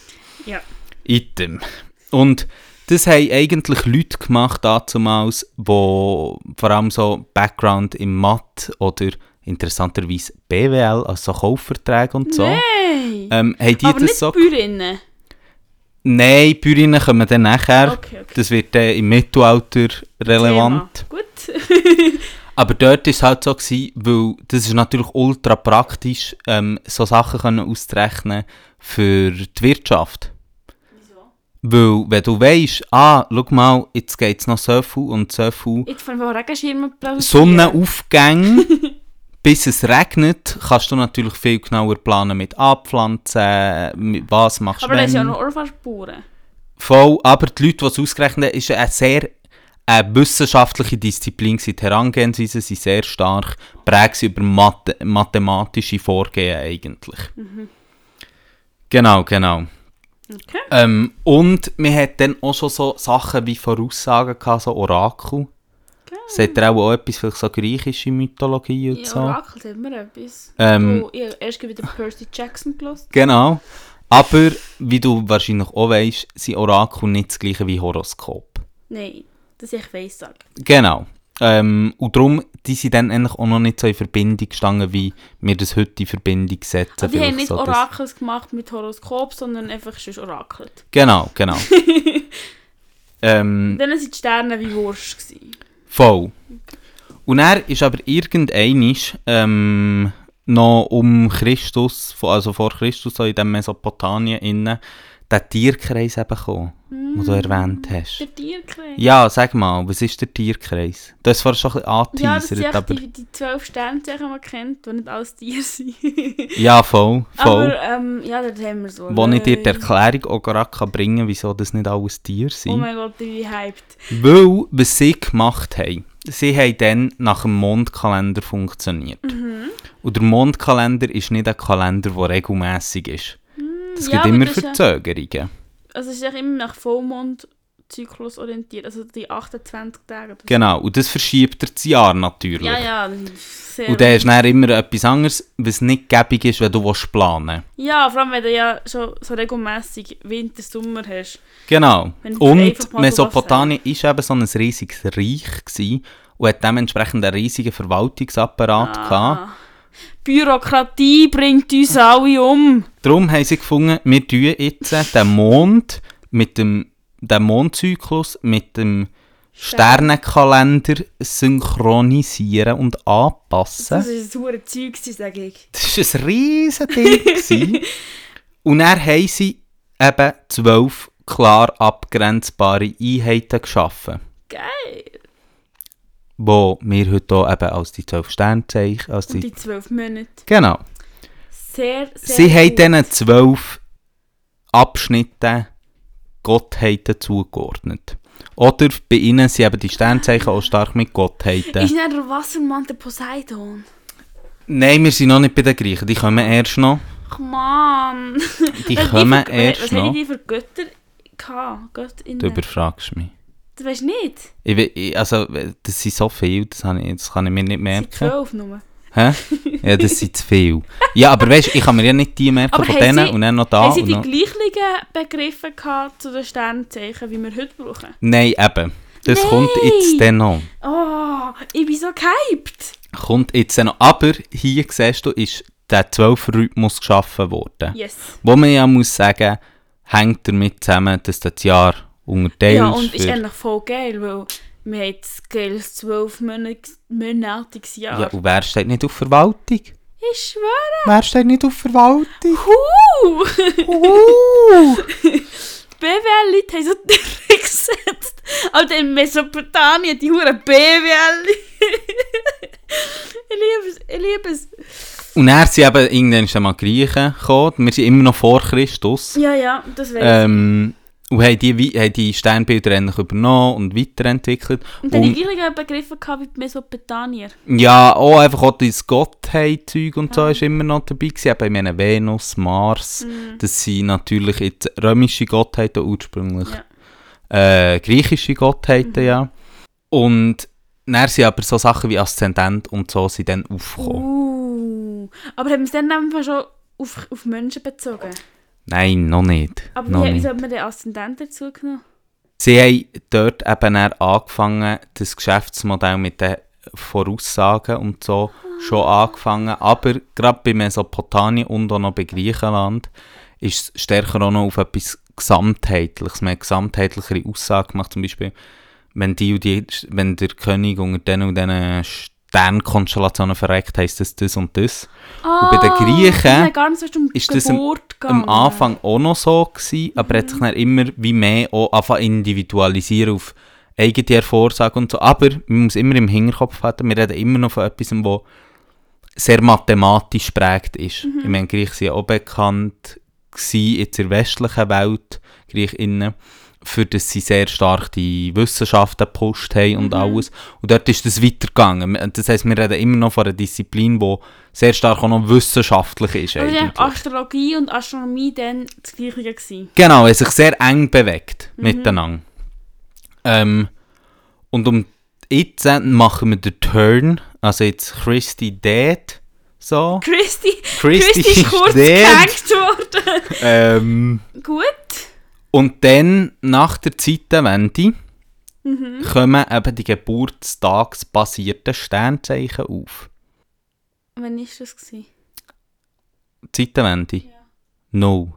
Ja. Item. Und das haben eigentlich Leute gemacht damals, die vor allem so Background im Mathe oder interessanterweise BWL, also so Kaufverträge und so. Nein. Ähm, haben die Aber das nicht so... Bäuerinnen. Nein, Bäuerinnen kommen dann nachher. Okay, okay. Das wird dann im Mittelalter relevant. Thema. Gut. Aber dort war es halt so, gewesen, weil das ist natürlich ultra praktisch, ähm, so Sachen können auszurechnen für die Wirtschaft. Weil, wenn du weißt, ah, schau mal, jetzt geht es noch so viel und so viel Jetzt von Regenschirmen produzieren. Sonnenaufgänge, bis es regnet, kannst du natürlich viel genauer planen mit Abpflanzen, mit was machst du Aber das ist ja noch Orphanspuren. Voll, aber die Leute, die es ausgerechnet haben, ist eine sehr eine wissenschaftliche Disziplin. Die Herangehensweisen sind sehr stark prägt über Mathe mathematische Vorgehen eigentlich. Genau, genau. Okay. Ähm, und wir hatten dann auch schon so Sachen wie Voraussagen, gehabt, so Orakel. Seht ihr auch, auch etwas, vielleicht so griechische Mythologie und Ja, so? Orakel sagt mir etwas. Ähm, oh, ich habe erst wieder Percy Jackson gelesen. Genau. Aber, wie du wahrscheinlich auch weißt, sind Orakel nicht das gleiche wie Horoskop. Nein, das ich weiss sagen. Genau. Ähm, und darum, die sind dann eigentlich auch noch nicht so in Verbindung gestanden, wie wir das heute in Verbindung setzen. Aber die haben nicht so Orakels gemacht mit Horoskop, sondern einfach schon orakelt. Genau, genau. ähm, Dann waren die Sterne wie Wurst. Gewesen. voll. Und er ist aber irgendeinisch ähm, noch um Christus, also vor Christus, so in dem Mesopotamien innen, der Tierkreis eben gekommen, den du erwähnt hast. Der Tierkreis. Ja, sag mal, was ist der Tierkreis? Du hast vorhin schon ein bisschen Ja, angeteasert, echt aber... die, die zwölf Sternzeichen, die man kennt, die nicht alles Tiere sind. Ja, voll, voll. Aber ähm, ja, dort haben wir so. Wo ich dir die. Erklärung auch gerade kann bringen kann, wieso das nicht alles Tiere Oh sind. mein Gott, wie hyped. Weil, was sie gemacht haben, sie haben dann nach dem Mondkalender funktioniert. Mhm. Und der Mondkalender ist nicht ein Kalender, der regelmäßig ist. Es ja, gibt immer ja- Verzögerungen. Also es ist ja immer nach Vollmondzyklus orientiert, also die 28 Tage. Genau, und das verschiebt das Jahr natürlich. Ja, ja, sehr... Und dann ist dann immer etwas anderes, was nicht gäbig ist, wenn du willst planen Ja, vor allem wenn du ja schon so regelmäßig Winter, Sommer hast. Genau. Du Und Mesopotamien war eben so ein riesiges Reich gewesen und hat dementsprechend einen riesigen Verwaltungsapparat gehabt. Bürokratie bringt uns alle um. Darum haben sie gefunden, wir tun jetzt den Mond mit dem den Mondzyklus mit dem Sternenkalender synchronisieren und Das anpassen. war ein Zeug, sage ich. Das war ein riesen Ding. gewesen. und dann haben sie eben zwölf klar abgrenzbare Einheiten geschaffen. Geil. Wo wir heute auch eben als die zwölf Sternzeichen, als Und die, die zwölf Monate. genau. Sehr, sehr Sie haben gut. diesen zwölf Abschnitten Gottheiten zugeordnet. Oder bei ihnen sind eben die Sternzeichen auch stark mit Gottheiten. Ist nicht der Wassermann der Poseidon? Nein, wir sind noch nicht bei den Griechen. Die kommen erst noch. Ach man. Die Was kommen für- Was erst haben noch. die für Götter gehabt? Du überfragst mich. Das weißt du nicht. Ich, ich, also, das sind so viele, das, ich, das kann ich mir nicht Es sind merken. nur. Hä? Ja, das sind zu viel. Ja, aber weißt du, ich kann mir ja nicht die merken Aber von denen sie- und dann noch da haben sie die gleichen Begriffe gehabt zu den Sternzeichen, wie wir heute brauchen? Nein, eben. Das Nein. kommt jetzt dann noch. Oh, ich bin so gehypt. Kommt jetzt dann noch. Aber hier siehst du, ist der 12-Rhythmus geschaffen worden. Yes. Wo man ja muss sagen, hängt damit zusammen, dass das Jahr unterteilt Ja, und ist eigentlich voll geil, weil wir haben das geiles zwölfmonatiges Jahr. Ja, und wer steht nicht auf Verwaltung? Ich schwöre. Wer steht nicht auf Verwaltung? Huh! Uh. BWL-Leute haben so Tiere gesetzt. Alter, in Mesopotamien, die Huren BWL. ich liebe es, ich liebe es. Und er sind eben irgendwann schon mal Griechen gekommen. Wir sind immer noch vor Christus. Ja, ja, das weiß Ähm, und haben die, haben die Sternbilder ähnlich übernommen und weiterentwickelt. ich. Und dann die gleichen Begriffe gehabt wie die Mesopotamier. Ja, auch einfach auch das Gottheit-Zeug und so ist immer noch dabei gewesen. Eben, ich meine Venus, Mars, Mhm. das sind natürlich jetzt römische Gottheiten ursprünglich. Ja. Äh, griechische Gottheiten, Mhm. ja. Und dann sind aber so Sachen wie Aszendent und so sind dann aufgekommen. Uh. Aber haben wir es dann einfach schon auf, auf Menschen bezogen? Nein, noch nicht. Aber noch wie, wie nicht. hat man den Aszendent dazu genommen? Sie haben dort eben angefangen, das Geschäftsmodell mit den Voraussagen und so schon angefangen. Aber gerade bei Mesopotamien und auch noch bei Griechenland ist es stärker auch noch auf etwas Gesamtheitliches. Man hat gesamtheitlichere Aussagen gemacht, zum Beispiel, wenn, die die, wenn der König unter diesen und diesen Sternkonstellationen verreckt, heisst das das und das. Ah, bei den Griechen das ist gar nicht so um ist das am- Am. Anfang auch noch so gewesen, aber hat sich dann immer wie mehr auch individualisieren auf eigene Vorsage und so. Aber man muss immer im Hinterkopf haben, wir reden immer noch von etwas, wo sehr mathematisch prägt ist. Ich meine, Griechen sind ja auch bekannt gewesen, jetzt in der westlichen Welt, Griechinnen. Für das sie sehr stark die Wissenschaften gepusht haben und Mhm. alles. Und dort ist das weitergegangen. Das heisst, wir reden immer noch von einer Disziplin, die sehr stark auch noch wissenschaftlich ist. Also eigentlich. Astrologie und Astronomie dann das gleiche gewesen. Genau, es sich sehr eng bewegt Mhm. miteinander. Ähm, und um jetzt machen wir den Turn, also jetzt Christy dead, so. Christy, Christy, Christy ist kurz gehackt worden. Ähm, Gut. Und dann, nach der Zeitenwende, Mhm. kommen eben die geburtstagsbasierten Sternzeichen auf. Wann war das? Gewesen? Zeitenwende? No.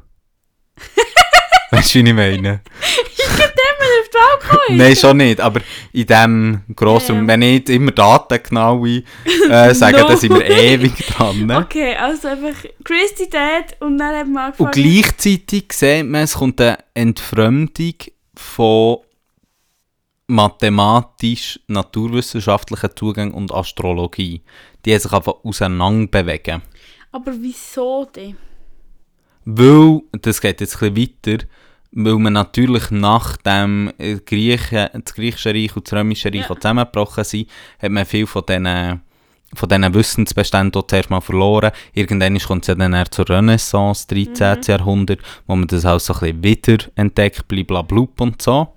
weißt du, wie ich meine? Auf die Welt gekommen? Nein, schon nicht, aber in diesem Grossraum, Ja, ja. wenn nicht immer Daten genau äh, sagen, No. dann sind wir ewig dran. Ne? Okay, also einfach Christy dead und dann haben wir angefangen. Und gleichzeitig sieht man, es kommt eine Entfremdung von mathematisch-naturwissenschaftlichen Zugängen und Astrologie. Die haben sich einfach auseinander bewegen. Aber wieso denn? Weil, das geht jetzt ein bisschen weiter, weil man natürlich nach dem äh, Griechen, das griechische Reich und das römische Reich Ja. zusammengebrochen sind, hat man viel von diesen von diesen Wissensbeständen auch zuerst mal verloren. Irgendwann kommt es ja dann eher zur Renaissance, 13. Mhm. Jahrhundert, wo man das auch so ein bisschen wieder entdeckt, blablabla und so.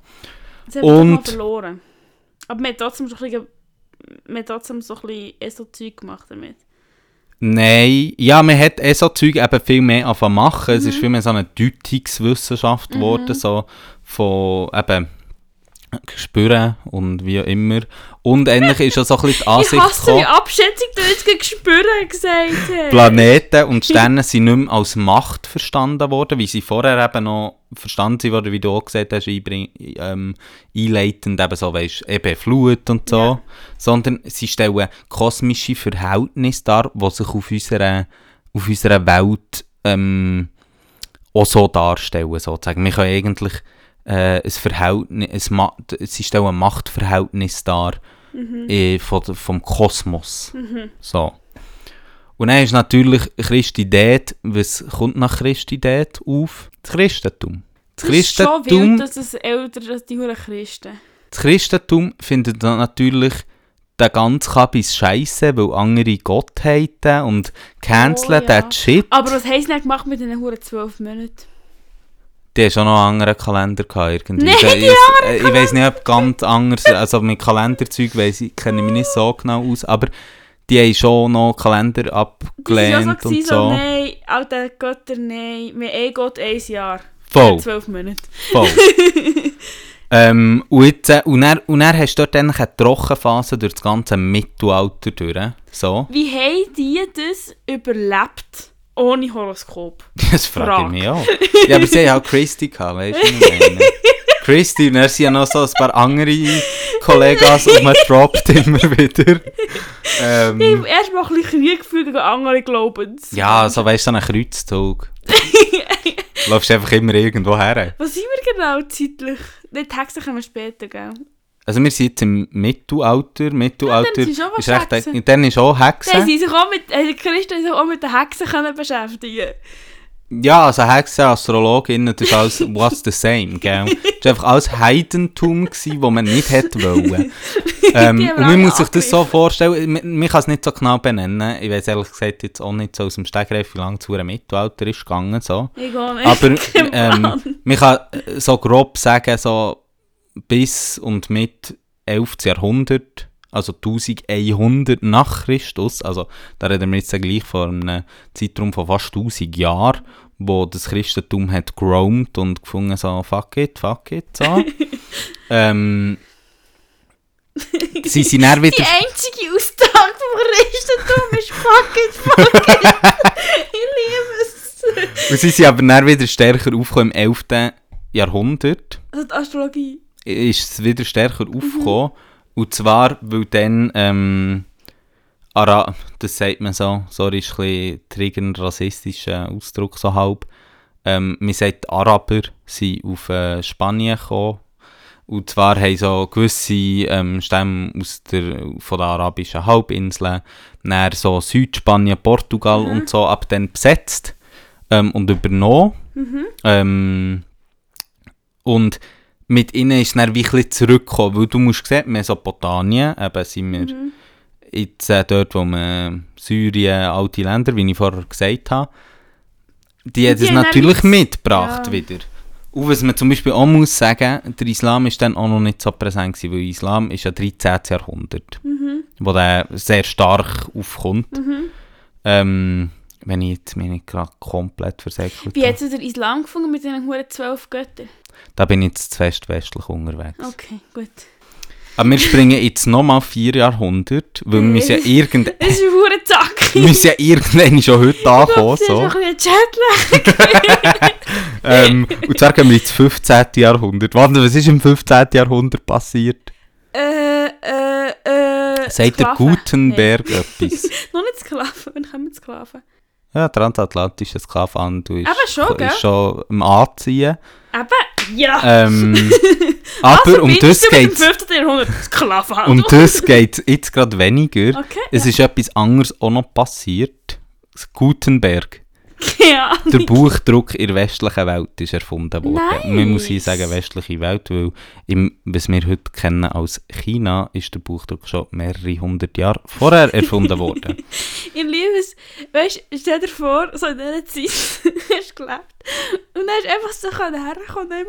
Das mal Und- verloren. Aber wir haben trotzdem so ein bisschen, wir haben trotzdem so ein bisschen ESO-Zeug gemacht damit. Nein, ja, man hat eh so Zeug eben viel mehr anfangen machen. Es ist viel mehr so eine Deutungswissenschaft geworden, so von eben Spüren und wie auch immer. Und ähnlich ist auch so ein bisschen die Ich Ansicht hasse, wie gekommen, abschätzig du jetzt gegen Spüren gesagt hast. Planeten und Sterne sind nicht mehr als Macht verstanden worden, wie sie vorher eben noch verstanden worden, wie du auch gesagt hast, einbring, ähm, einleitend eben so, weisst, eben Flut und so, Ja. sondern sie stellen kosmische Verhältnisse dar, die sich auf unserer, auf unserer Welt ähm, auch so darstellen, sozusagen. Wir können eigentlich äh, ein Verhältnis, ein Ma sie stellen ein Machtverhältnis dar äh, von, vom Kosmos. So. Und dann ist natürlich Christidät, was kommt nach Christidät auf? Das Christentum. Das, Das ist schon Christentum, wild, dass es älter als die Huren Christen. das Christentum findet dann natürlich den ganzen Kabis scheiße, weil andere Gottheiten und canceln Oh, ja. shit. Aber was haben sie denn gemacht mit diesen Huren zwölf Monaten? Die haben schon noch einen anderen Kalender gehabt irgendwie. Ich, die ich, ich weiß nicht, ob ganz anders, also mit Kalenderzeug weiss ich, kenne ich mich nicht so genau aus, aber die haben schon noch Kalender abgelehnt so, und so, so. nein, alter Götter, nein, wir eh Gott ein Jahr. Voll. Zwölf Monate. Voll. ähm, und, jetzt, äh, und, dann, und dann hast du dort eine Trockenphase durch das ganze Mittelalter durch. So. Wie haben die das überlebt ohne Horoskop? Das frage ich mich auch. Ja, aber sie haben auch Christy gehabt, weißt du, ich? Christy, und sind ja noch so ein paar andere Kollegas rumgedroppt immer wieder. Ich Ähm, habe erst mal ein bisschen Krieg gefühlt gegen andere Glaubens. ja, so weißt du, so ein Kreuzzug. Du läufst einfach immer irgendwo her. Was sind wir genau zeitlich? Die Texte können wir später, gell? Also wir sind jetzt im Mittelalter. Mittelalter dann ist was recht, Hexen. dann ist auch Dann Hexen. sie sich auch mit, äh, Christen sich auch mit den Hexen können beschäftigen Ja, also Hexen, Astrologinnen, das ist alles what's the same, gell? Das war einfach alles Heidentum, gewesen, das man nicht hätte wollen. ähm, und man muss sich das so vorstellen, man, man kann es nicht so genau benennen. Ich weiß ehrlich gesagt jetzt auch nicht so aus dem Stegreif, wie lange es zu einem Mittelalter ist gegangen, so. Ich gehe nicht. Aber ähm, man kann so grob sagen, so bis und mit 11. Jahrhundert, also 1100 nach Christus, also da reden wir jetzt ja gleich von einem Zeitraum von fast 1000 Jahren, wo das Christentum hat geroamt und gefunden so, fuck it, fuck it, so. ähm, sie sind dann Die wieder... einzige Aussage vom Christentum ist fuck it, fuck it. ich liebe es. Und sie sind aber dann wieder stärker aufgekommen im 11. Jahrhundert. Also die Astrologie. Ist es wieder stärker aufgekommen. Und zwar, weil dann, ähm, Ara das sagt man so, sorry, ist ein bisschen triggernd rassistischer Ausdruck, so halb. Ähm, man sagt, Araber sind auf äh, Spanien gekommen. Und zwar haben so gewisse ähm, Stämme aus der, von der arabischen Halbinsel, dann so Südspanien, Portugal und so, ab dann besetzt ähm, und übernommen. Ähm, und mit ihnen ist es dann wie ein bisschen zurückgekommen, weil du musst sehen, Mesopotamien, eben sind wir Mhm. jetzt äh, dort, wo man Syrien, alte Länder, wie ich vorher gesagt habe, die hat Die es haben natürlich mitgebracht Ja. wieder. Und was man zum Beispiel auch muss sagen, der Islam ist dann auch noch nicht so präsent gewesen, weil Islam ist ja 13. Jahrhundert, Mhm. wo der sehr stark aufkommt. Mhm. Ähm, wenn ich jetzt mich nicht gerade komplett versäckelt Wie hat der Islam gefunden mit diesen huren zwölf Göttern? Da bin ich jetzt zu fest westlich unterwegs. Okay, gut. Aber wir springen jetzt nochmal vier Jahrhunderte, weil wir müssen ja, irgend Das ist ein Zack. wir müssen ja irgendwann schon heute ankommen. Das ist So. ein bisschen ähm, und zwar gehen wir ins 15. Jahrhundert. Warte, was ist im 15. Jahrhundert passiert? Äh, äh, äh. Sagt der. Gutenberg etwas? Nee. Noch nicht Sklaven, wann kommen Sklaven? Ja, transatlantische Sklavenhandel ist, Aber schon, gell? ist schon am Anziehen. Eben, ja. Ähm, aber um das geht geht Im 15. Jahrhundert Sklavenhandel. um das geht's jetzt gerade weniger. Okay. Es ist etwas anderes auch noch passiert. Gutenberg. Ja. Der Buchdruck in der westlichen Welt ist erfunden worden. Nice. Man muss hier sagen, westliche Welt, weil im, was wir heute kennen als China, ist der Buchdruck schon mehrere hundert Jahre vorher erfunden worden. Ich liebe es. Weißt du, stell dir vor, so in dieser Zeit hast du gelebt. Und dann hast du einfach so herkommen.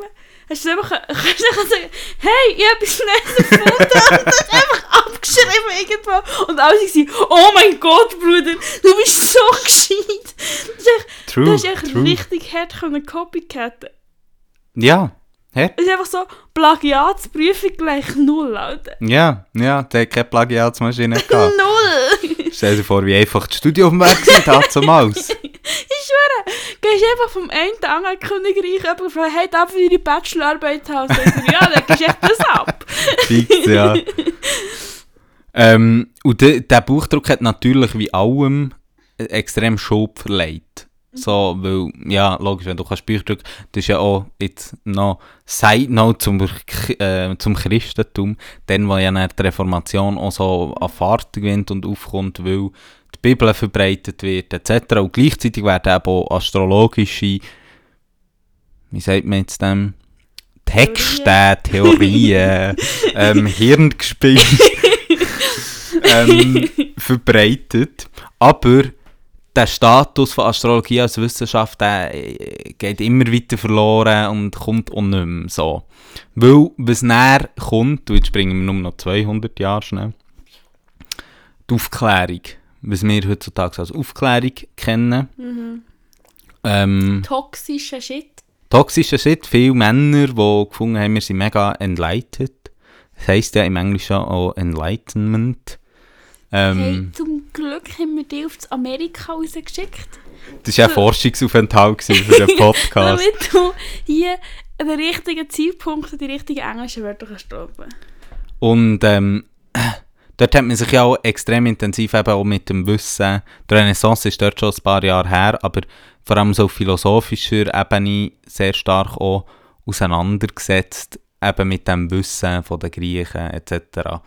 Hast du einfach, kannst du einfach sagen, hey, ich habe etwas Neues erfunden. Und du einfach abgeschrieben irgendwo. Und alle waren, oh mein Gott, Bruder, du bist so gescheit. Das ist echt, True, du hast echt true. richtig hart können copycatten. Ja, hä? Es ist einfach so, Plagiatsprüfung gleich null, Alter. Ja, ja, der hat keine Plagiatsmaschine gehabt. Null! Stell dir vor, wie einfach das Studio umweg war, damals. Ich schwöre, gehst einfach vom einen an den Königreich jemand und fragst, hey, darf ich Ihre Bachelorarbeit haben? Ja, dann gehst du echt das ab. Fix, ja. ähm, und de, der Buchdruck hat natürlich wie allem äh, extrem Schub verleiht. So, weil, ja, logisch, wenn du kannst Buchdruck, das ist ja auch jetzt noch Side Note zum, äh, zum Christentum, dann, wo ja dann die Reformation auch so an Fahrt gewinnt und aufkommt, weil die Bibel verbreitet wird, etc. Und gleichzeitig werden eben auch astrologische, wie sagt man jetzt dem, Texte, Theorien, ähm, Hirngespinst ähm, verbreitet. Aber der Status von Astrologie als Wissenschaft der äh, geht immer weiter verloren und kommt auch nicht mehr so. Weil, was näher kommt, und jetzt springen wir nur noch 200 Jahre schnell, die Aufklärung, was wir heutzutage als Aufklärung kennen. Ähm, Toxischer Shit. toxischer Shit, viele Männer, die gefunden haben, wir sind mega enlightened. Das heisst ja im Englischen auch Enlightenment. Hey, Ähm, zum Glück haben wir dich auf das Amerika rausgeschickt. das war ja ein Forschungsaufenthalt für den Podcast. Damit du hier an den richtigen Zeitpunkt die richtigen englischen Wörter kannst droppen. Und ähm, dort hat man sich ja auch extrem intensiv eben auch mit dem Wissen, die Renaissance ist dort schon ein paar Jahre her, aber vor allem so auf philosophischer Ebene sehr stark auch auseinandergesetzt, eben mit dem Wissen von den Griechen etc.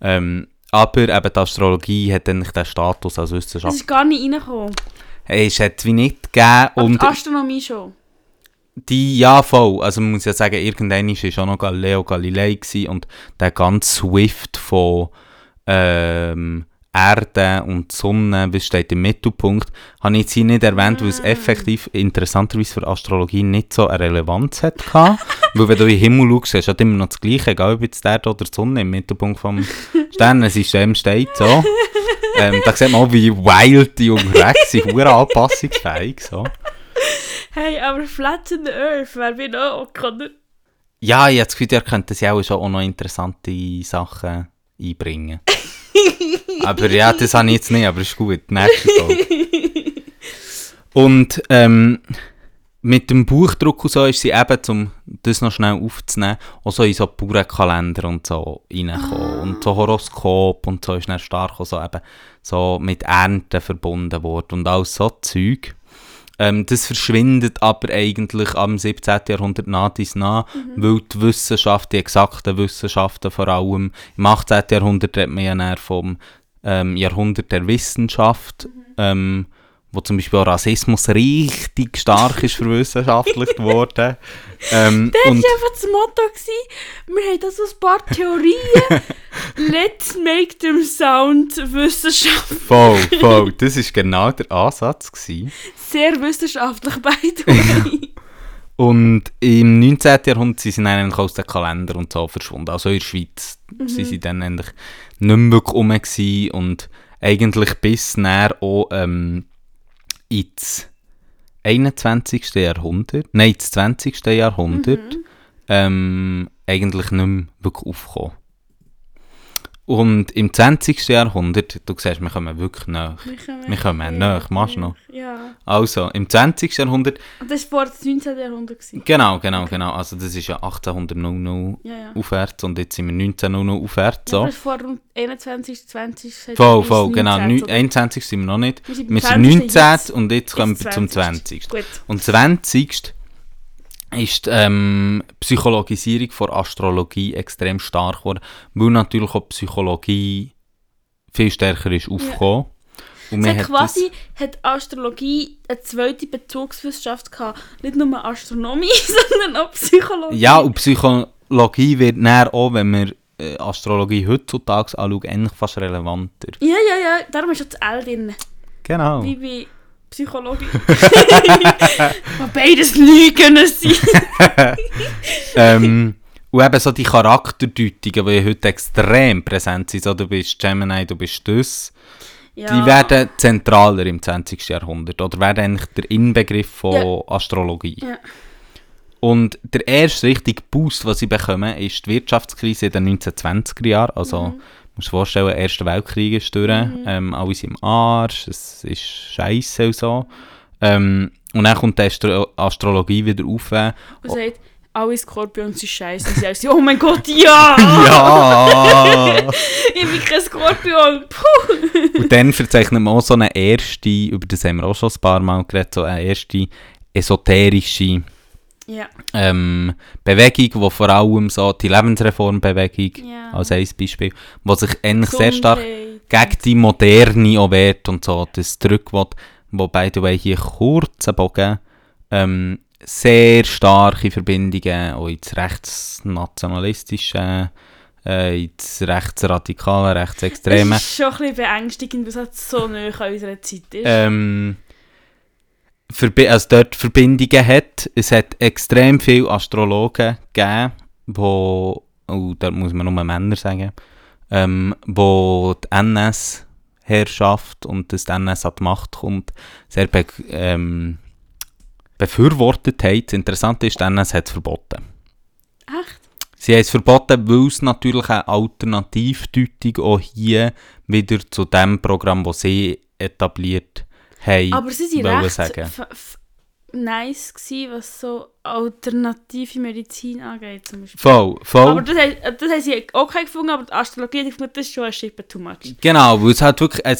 Ähm, aber eben die Astrologie hat dann nicht den Status als Wissenschaft. ist gar nicht reingekommen. Hey, es hat wie nicht gegeben Aber und die Astronomie schon. die, ja voll, also man muss ja sagen, irgendwann war schon noch Galileo Galilei gewesen und der ganze Swift von ähm, Erde und Sonne, was steht im Mittelpunkt, habe ich jetzt hier nicht erwähnt, weil es effektiv interessanterweise für Astrologie nicht so eine Relevanz hat weil wenn du in den Himmel schaust, ist halt immer noch das Gleiche, egal ob jetzt die Erde oder die Sonne im Mittelpunkt vom Sternensystem steht, so. ähm, da sieht man auch, wie wild die unterwegs sind, sehr anpassungsfähig, so. Hey, aber Flat in the Earth wäre wie noch oder? Ja, ich habe das Gefühl, ihr könnt das ja auch schon auch noch interessante Sachen einbringen. aber ja, das habe ich jetzt nicht, aber ist gut. Nächste Folge. Und ähm, mit dem Buchdruck und so ist sie eben, um das noch schnell aufzunehmen, auch so in so Bauernkalender und so reingekommen. Und so Horoskop und so ist dann stark auch so eben so mit Ernten verbunden worden und all so Zeug. Ähm, das verschwindet aber eigentlich am 17. Jahrhundert nach dies nach, weil die Wissenschaft, die exakten Wissenschaften vor allem, im 18. Jahrhundert redet man ja vom ähm, Jahrhundert der Wissenschaft, ähm, wo zum Beispiel Rassismus richtig stark ist verwissenschaftlicht worden. Ähm, Das war einfach das Motto. Gewesen. Wir haben da so ein paar Theorien. Let's make them sound wissenschaftlich. voll, voll, das ist genau der Ansatz gewesen. Sehr wissenschaftlich, by the way. Und im 19. Jahrhundert sind sie dann eigentlich aus den Kalender und so verschwunden. Also in der Schweiz sind sie dann eigentlich nicht mehr wirklich rum gewesen und eigentlich bis näher auch ähm, ins 21. Jahrhundert, nein, ins 20. Jahrhundert, ähm, eigentlich nicht mehr wirklich aufgekommen. Und im 20. Jahrhundert, du siehst, wir kommen wirklich nach. Wir kommen näher, machst du noch? Ja. Also, im 20. Jahrhundert Und das war vor dem 19. Jahrhundert. Gewesen. Genau, genau, genau. Also das ist ja 1800 Ja, ja. aufwärts und jetzt sind wir 1900 aufwärts. Ja, So. aber das war vor dem 21. 20. seit Voll, voll, genau. 19, Neu- oder? 21 sind wir noch nicht. Wir sind Wir sind 20. 19 jetzt. und jetzt kommen wir zum 20. 20. Gut. Und 20. Ist die ähm, Psychologisierung von Astrologie extrem stark geworden, weil natürlich auch Psychologie viel stärker ist aufgekommen. Und wir hat quasi hat Astrologie eine zweite Bezugswissenschaft gehabt. Nicht nur Astronomie, sondern auch Psychologie. ja, und Psychologie wird näher auch, wenn wir äh, Astrologie heutzutage anschauen, eigentlich fast relevanter. ja, ja, ja. Darum ist auch das L drin. Genau. Wie bei Psychologie. Wobei das Lügen sein. ähm, und eben so die Charakterdeutungen, die heute extrem präsent sind, so du bist Gemini, du bist das, Ja. die werden zentraler im 20. Jahrhundert oder werden eigentlich der Inbegriff von Astrologie. Ja. Und der erste richtige Boost, was sie bekommen, ist die Wirtschaftskrise in den 1920er Jahren. Also, Mhm. Musst dir vorstellen, der Erste Weltkrieg ist durch, ähm, alle sind im Arsch, es ist scheiße und so. Ähm, und dann kommt die Astro Astrologie wieder auf. Und sagt, alle Skorpions sind scheiße. Und sie so, oh mein Gott, ja! Ja! Ich bin kein Skorpion. Puh. Und dann verzeichnet man auch so eine erste, über das haben wir auch schon ein paar Mal geredet, so eine erste esoterische Ja. ähm, Bewegung, die vor allem so die Lebensreformbewegung Ja. als ein Beispiel, die sich eigentlich sehr stark gegen die Moderne auch wehrt und so das will, wo by the way hier kurzen Bogen ähm, sehr starke Verbindungen auch ins rechtsnationalistische, äh, ins rechtsradikale, rechtsextreme Es ist schon ein bisschen beängstigend, weil es halt so nah an unserer Zeit ist. ähm, Verbi also dort Verbindungen hat. Es hat extrem viele Astrologen gegeben, wo, oh, da muss man nur Männer sagen, ähm, wo die NS-Herrschaft und das NS an die Macht kommt, sehr be ähm, befürwortet haben. Das Interessante ist, die NS hat es verboten. Echt? Sie haben es verboten, weil es natürlich eine Alternativdeutung auch hier wieder zu dem Programm, das sie etabliert haben, Aber sie wollen recht sagen. nice, gewesen, was so alternative Medizin angeht. Zum Beispiel. Voll, voll. Aber das, haben- das haben sie okay gefunden, aber die Astrologie, die gefunden, das ist schon ein Schippe too much. Genau, weil es halt wirklich ein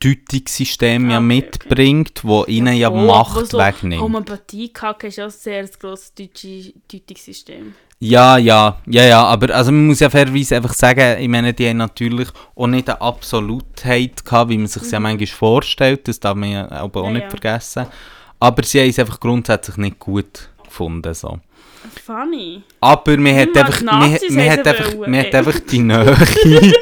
Gesamtdeutungssystem ja Ah, okay, mitbringt, wo ihnen ja, voll, Macht so wegnimmt. Homöopathie kacke ist ja ein sehr grosses deutsche Deutungssystem. Ja, ja, ja, ja, aber also man muss ja fairerweise einfach sagen, ich meine, die haben natürlich auch nicht eine Absolutheit gehabt, wie man sich ja manchmal vorstellt, das darf man ja aber auch Ja, nicht ja. vergessen. Aber sie haben es einfach grundsätzlich nicht gut gefunden, so. Funny. Aber man hat einfach, die man, hat einfach, wollen, man ey. hat einfach die Nähe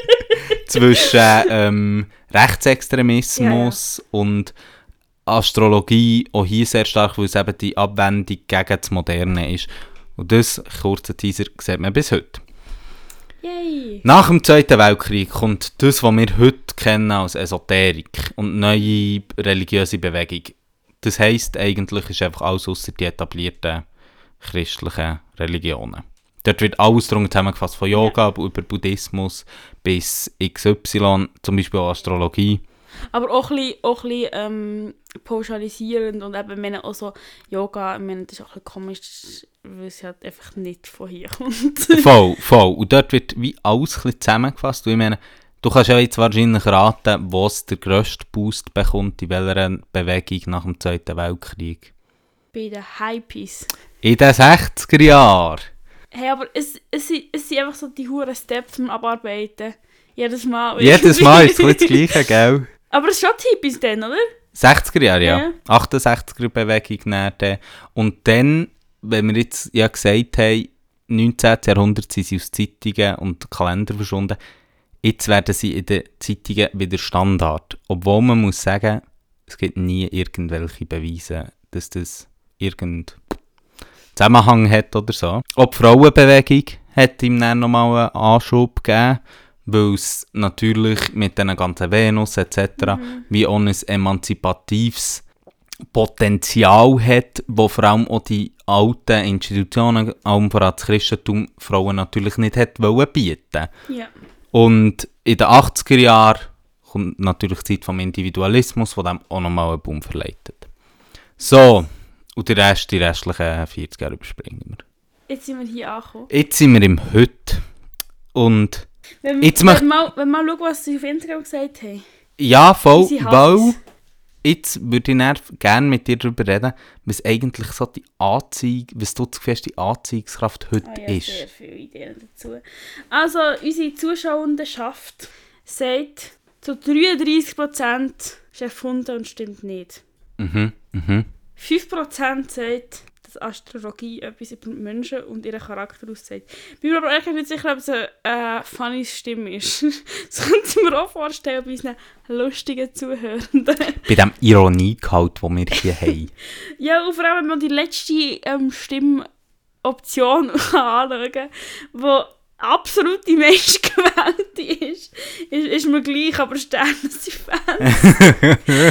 zwischen ähm, Rechtsextremismus und Astrologie auch hier sehr stark, weil es eben die Abwendung gegen das Moderne ist. Und das, kurzer Teaser, sieht man bis heute. Yay. Nach dem Zweiten Weltkrieg kommt das, was wir heute kennen als Esoterik und neue religiöse Bewegung. Das heisst, eigentlich ist einfach alles ausser die etablierten christlichen Religionen. Dort wird alles darunter zusammengefasst, von Yoga über Buddhismus bis XY, zum Beispiel Astrologie. Aber auch ein bisschen, auch ein bisschen ähm, pauschalisierend und eben, meine, auch so Yoga, ich meine, das ist auch ein bisschen komisch, weil es halt einfach nicht von hier kommt. voll, voll. Und dort wird wie alles ein bisschen zusammengefasst. Und ich meine, du kannst ja jetzt wahrscheinlich raten, was der grösste Boost bekommt, in welcher Bewegung nach dem Zweiten Weltkrieg. Bei den Hypees. In den 60er Jahren. Hey, aber es, es, sind- es sind einfach so die huren Steps zum Abarbeiten. Jedes Mal. Jedes. Mal ist es das Gleiche, gell? Aber es ist schon Hippies dann, oder? 60er Jahre, ja. Ja. 68er Bewegung dann. Und dann, wenn wir jetzt ja gesagt haben, 19. Jahrhundert sind sie aus Zeitungen und Kalendern verschwunden, jetzt werden sie in den Zeitungen wieder Standard. Obwohl man muss sagen, es gibt nie irgendwelche Beweise, dass das irgendeinen Zusammenhang hat oder so. Auch die Frauenbewegung hat ihm dann nochmal einen Anschub gegeben, weil es natürlich mit den ganzen Venus etc. wie auch ein emanzipatives Potenzial hat, wo vor allem auch die alten Institutionen, allem vor allem das Christentum, Frauen natürlich nicht hat wollen bieten. Ja. Und in den 80er Jahren kommt natürlich die Zeit vom Individualismus, der dem auch nochmal einen Boom verleitet. So, und den Rest, die restlichen 40 Jahre überspringen wir. Jetzt sind wir hier angekommen. Jetzt sind wir im Heute. Und Wenn, Jetzt wenn, mach- mal, wenn mal schauen, was sie auf Instagram gesagt haben. ja, voll, weil jetzt würde ich gerne mit dir darüber reden, was eigentlich so die Anziehung, was du hast, die Anziehungskraft heute Ah ja, ist. sehr viele Ideen dazu. Also, unsere Zuschauendenschaft sagt, zu 33% ist erfunden und stimmt nicht. Mhm, mhm. 5% sagt, dass Astrologie etwas über Menschen und ihren Charakter aussagt. Bin mir aber ehrlich nicht sicher, ob es eine äh, funny Stimme ist. das könnte ich mir auch vorstellen bei unseren lustigen Zuhörenden. Bei dem Ironiegehalt, den wir hier haben. Ja, und vor allem, wenn man die letzte ähm, Stimmoption anschauen kann, die absolut die meistgewählte ist, ist, ist mir gleich, aber Sterne sind Fans. Mit 62%.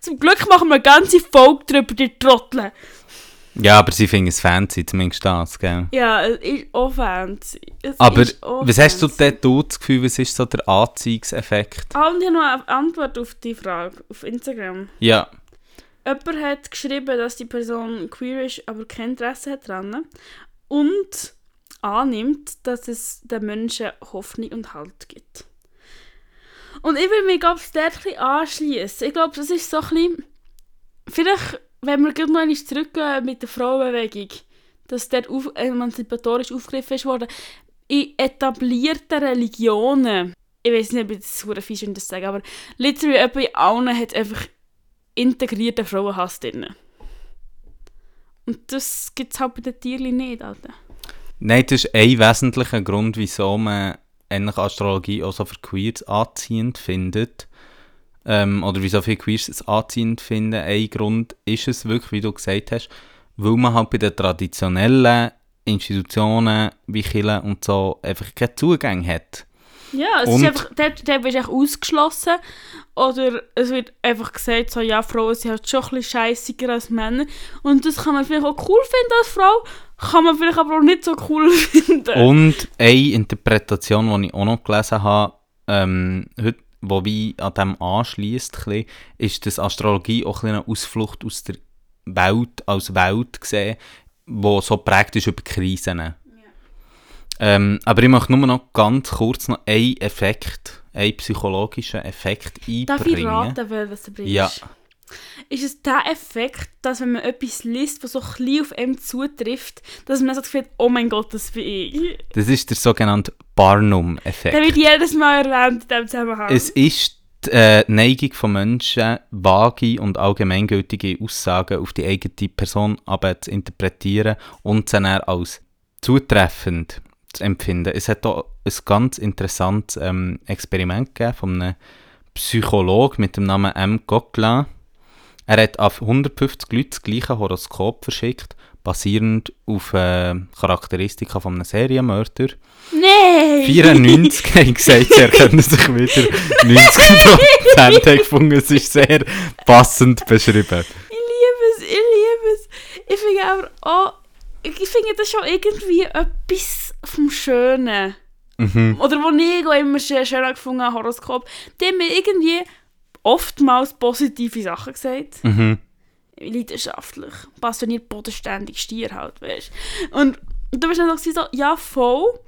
Zum Glück machen wir eine ganze Folge drüber, die Trottel. Ja, aber sie finden es fancy, zumindest das, gell? Ja, es ist auch Fans. Es Aber auch was hast du fancy. dort du das Gefühl, was ist so der Anziehungseffekt? Ah, und ich habe noch eine Antwort auf die Frage auf Instagram. Ja, Jemand hat geschrieben, dass die Person queer ist, aber kein Interesse hat dran. Und annimmt, dass es den Menschen Hoffnung und Halt gibt. Und ich will mich, glaube ich, dort ein anschliessen. Ich glaube, das ist so ein bisschen... Vielleicht, wenn wir gerade noch einmal zurückgehen mit der Frauenbewegung, dass dort auf, emanzipatorisch aufgegriffen ist worden, in etablierten Religionen, ich weiß nicht, ob ich das so fies das sagen, aber literally etwa in allen hat einfach integrierten Frauenhass drin. Und das gibt es halt bei den Tierchen nicht, Alter. Nein, das ist ein wesentlicher Grund, wieso man eigentlich Astrologie auch so für Queers anziehend findet. Ähm, oder wieso viele Queers es anziehend finden. Ein Grund ist es wirklich, wie du gesagt hast, weil man halt bei den traditionellen Institutionen wie Kirche und so einfach keinen Zugang hat. Ja, es Und- ist einfach, dort, dort wirst du ausgeschlossen. Oder es wird einfach gesagt, so, ja, Frauen sind halt schon ein bisschen scheissiger als Männer. Und das kann man vielleicht auch cool finden als Frau, kann man vielleicht aber auch nicht so cool finden. Und eine Interpretation, die ich auch noch gelesen habe, ähm, heute, wo wie an dem anschließt, ist, dass Astrologie auch ein eine Ausflucht aus der Welt als Welt gesehen, wo so prägt ist über Krisen. Ähm, aber ich möchte nur noch ganz kurz noch einen Effekt, einen psychologischen Effekt Darf ich einbringen. raten, was du bringst? Ja. Ist es der Effekt, dass wenn man etwas liest, was so ein bisschen auf einem zutrifft, dass man dann so das Gefühl hat, oh mein Gott, das bin ich. Das ist der sogenannte Barnum-Effekt. Der wird jedes Mal erwähnt in diesem Zusammenhang. Es ist die äh, Neigung von Menschen, vage und allgemeingültige Aussagen auf die eigene Person aber zu interpretieren und sie dann als zutreffend zu empfinden. Es hat auch ein ganz interessantes ähm, Experiment gegeben von einem Psychologen mit dem Namen M. Coquelin. Er hat auf 150 Leute das gleiche Horoskop verschickt, basierend auf äh, Charakteristika von einem Serienmörder. Nein! 94 haben gesagt, sie erkennen sich wieder. 90 haben gefunden, es ist sehr passend beschrieben. Ich liebe es, ich liebe es. Ich finde aber auch, ich finde das schon irgendwie etwas vom Schönen. Mhm. Oder wo ich auch immer schön, schön gefunden habe, Horoskop, die haben mir irgendwie oftmals positive Sachen gesagt. Mhm. Leidenschaftlich, passioniert, bodenständig, Stier halt, weißt. Und du bist dann so, so, ja, voll.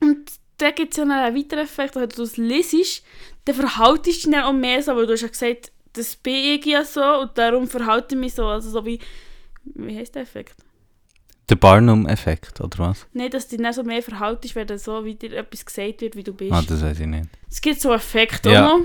Und dann gibt es ja noch einen weiteren Effekt, wenn du es liest, dann verhaltest du dich auch mehr so, weil du hast ja gesagt, das bin ich ja so und darum verhalte ich mich so. Also so wie, wie heißt der Effekt? Der Barnum-Effekt, oder was? Nein, dass du dich dann so mehr verhaltest, wenn so wie dir etwas gesagt wird, wie du bist. Ah, das weiß ich nicht. Es gibt so Effekte Ja. noch.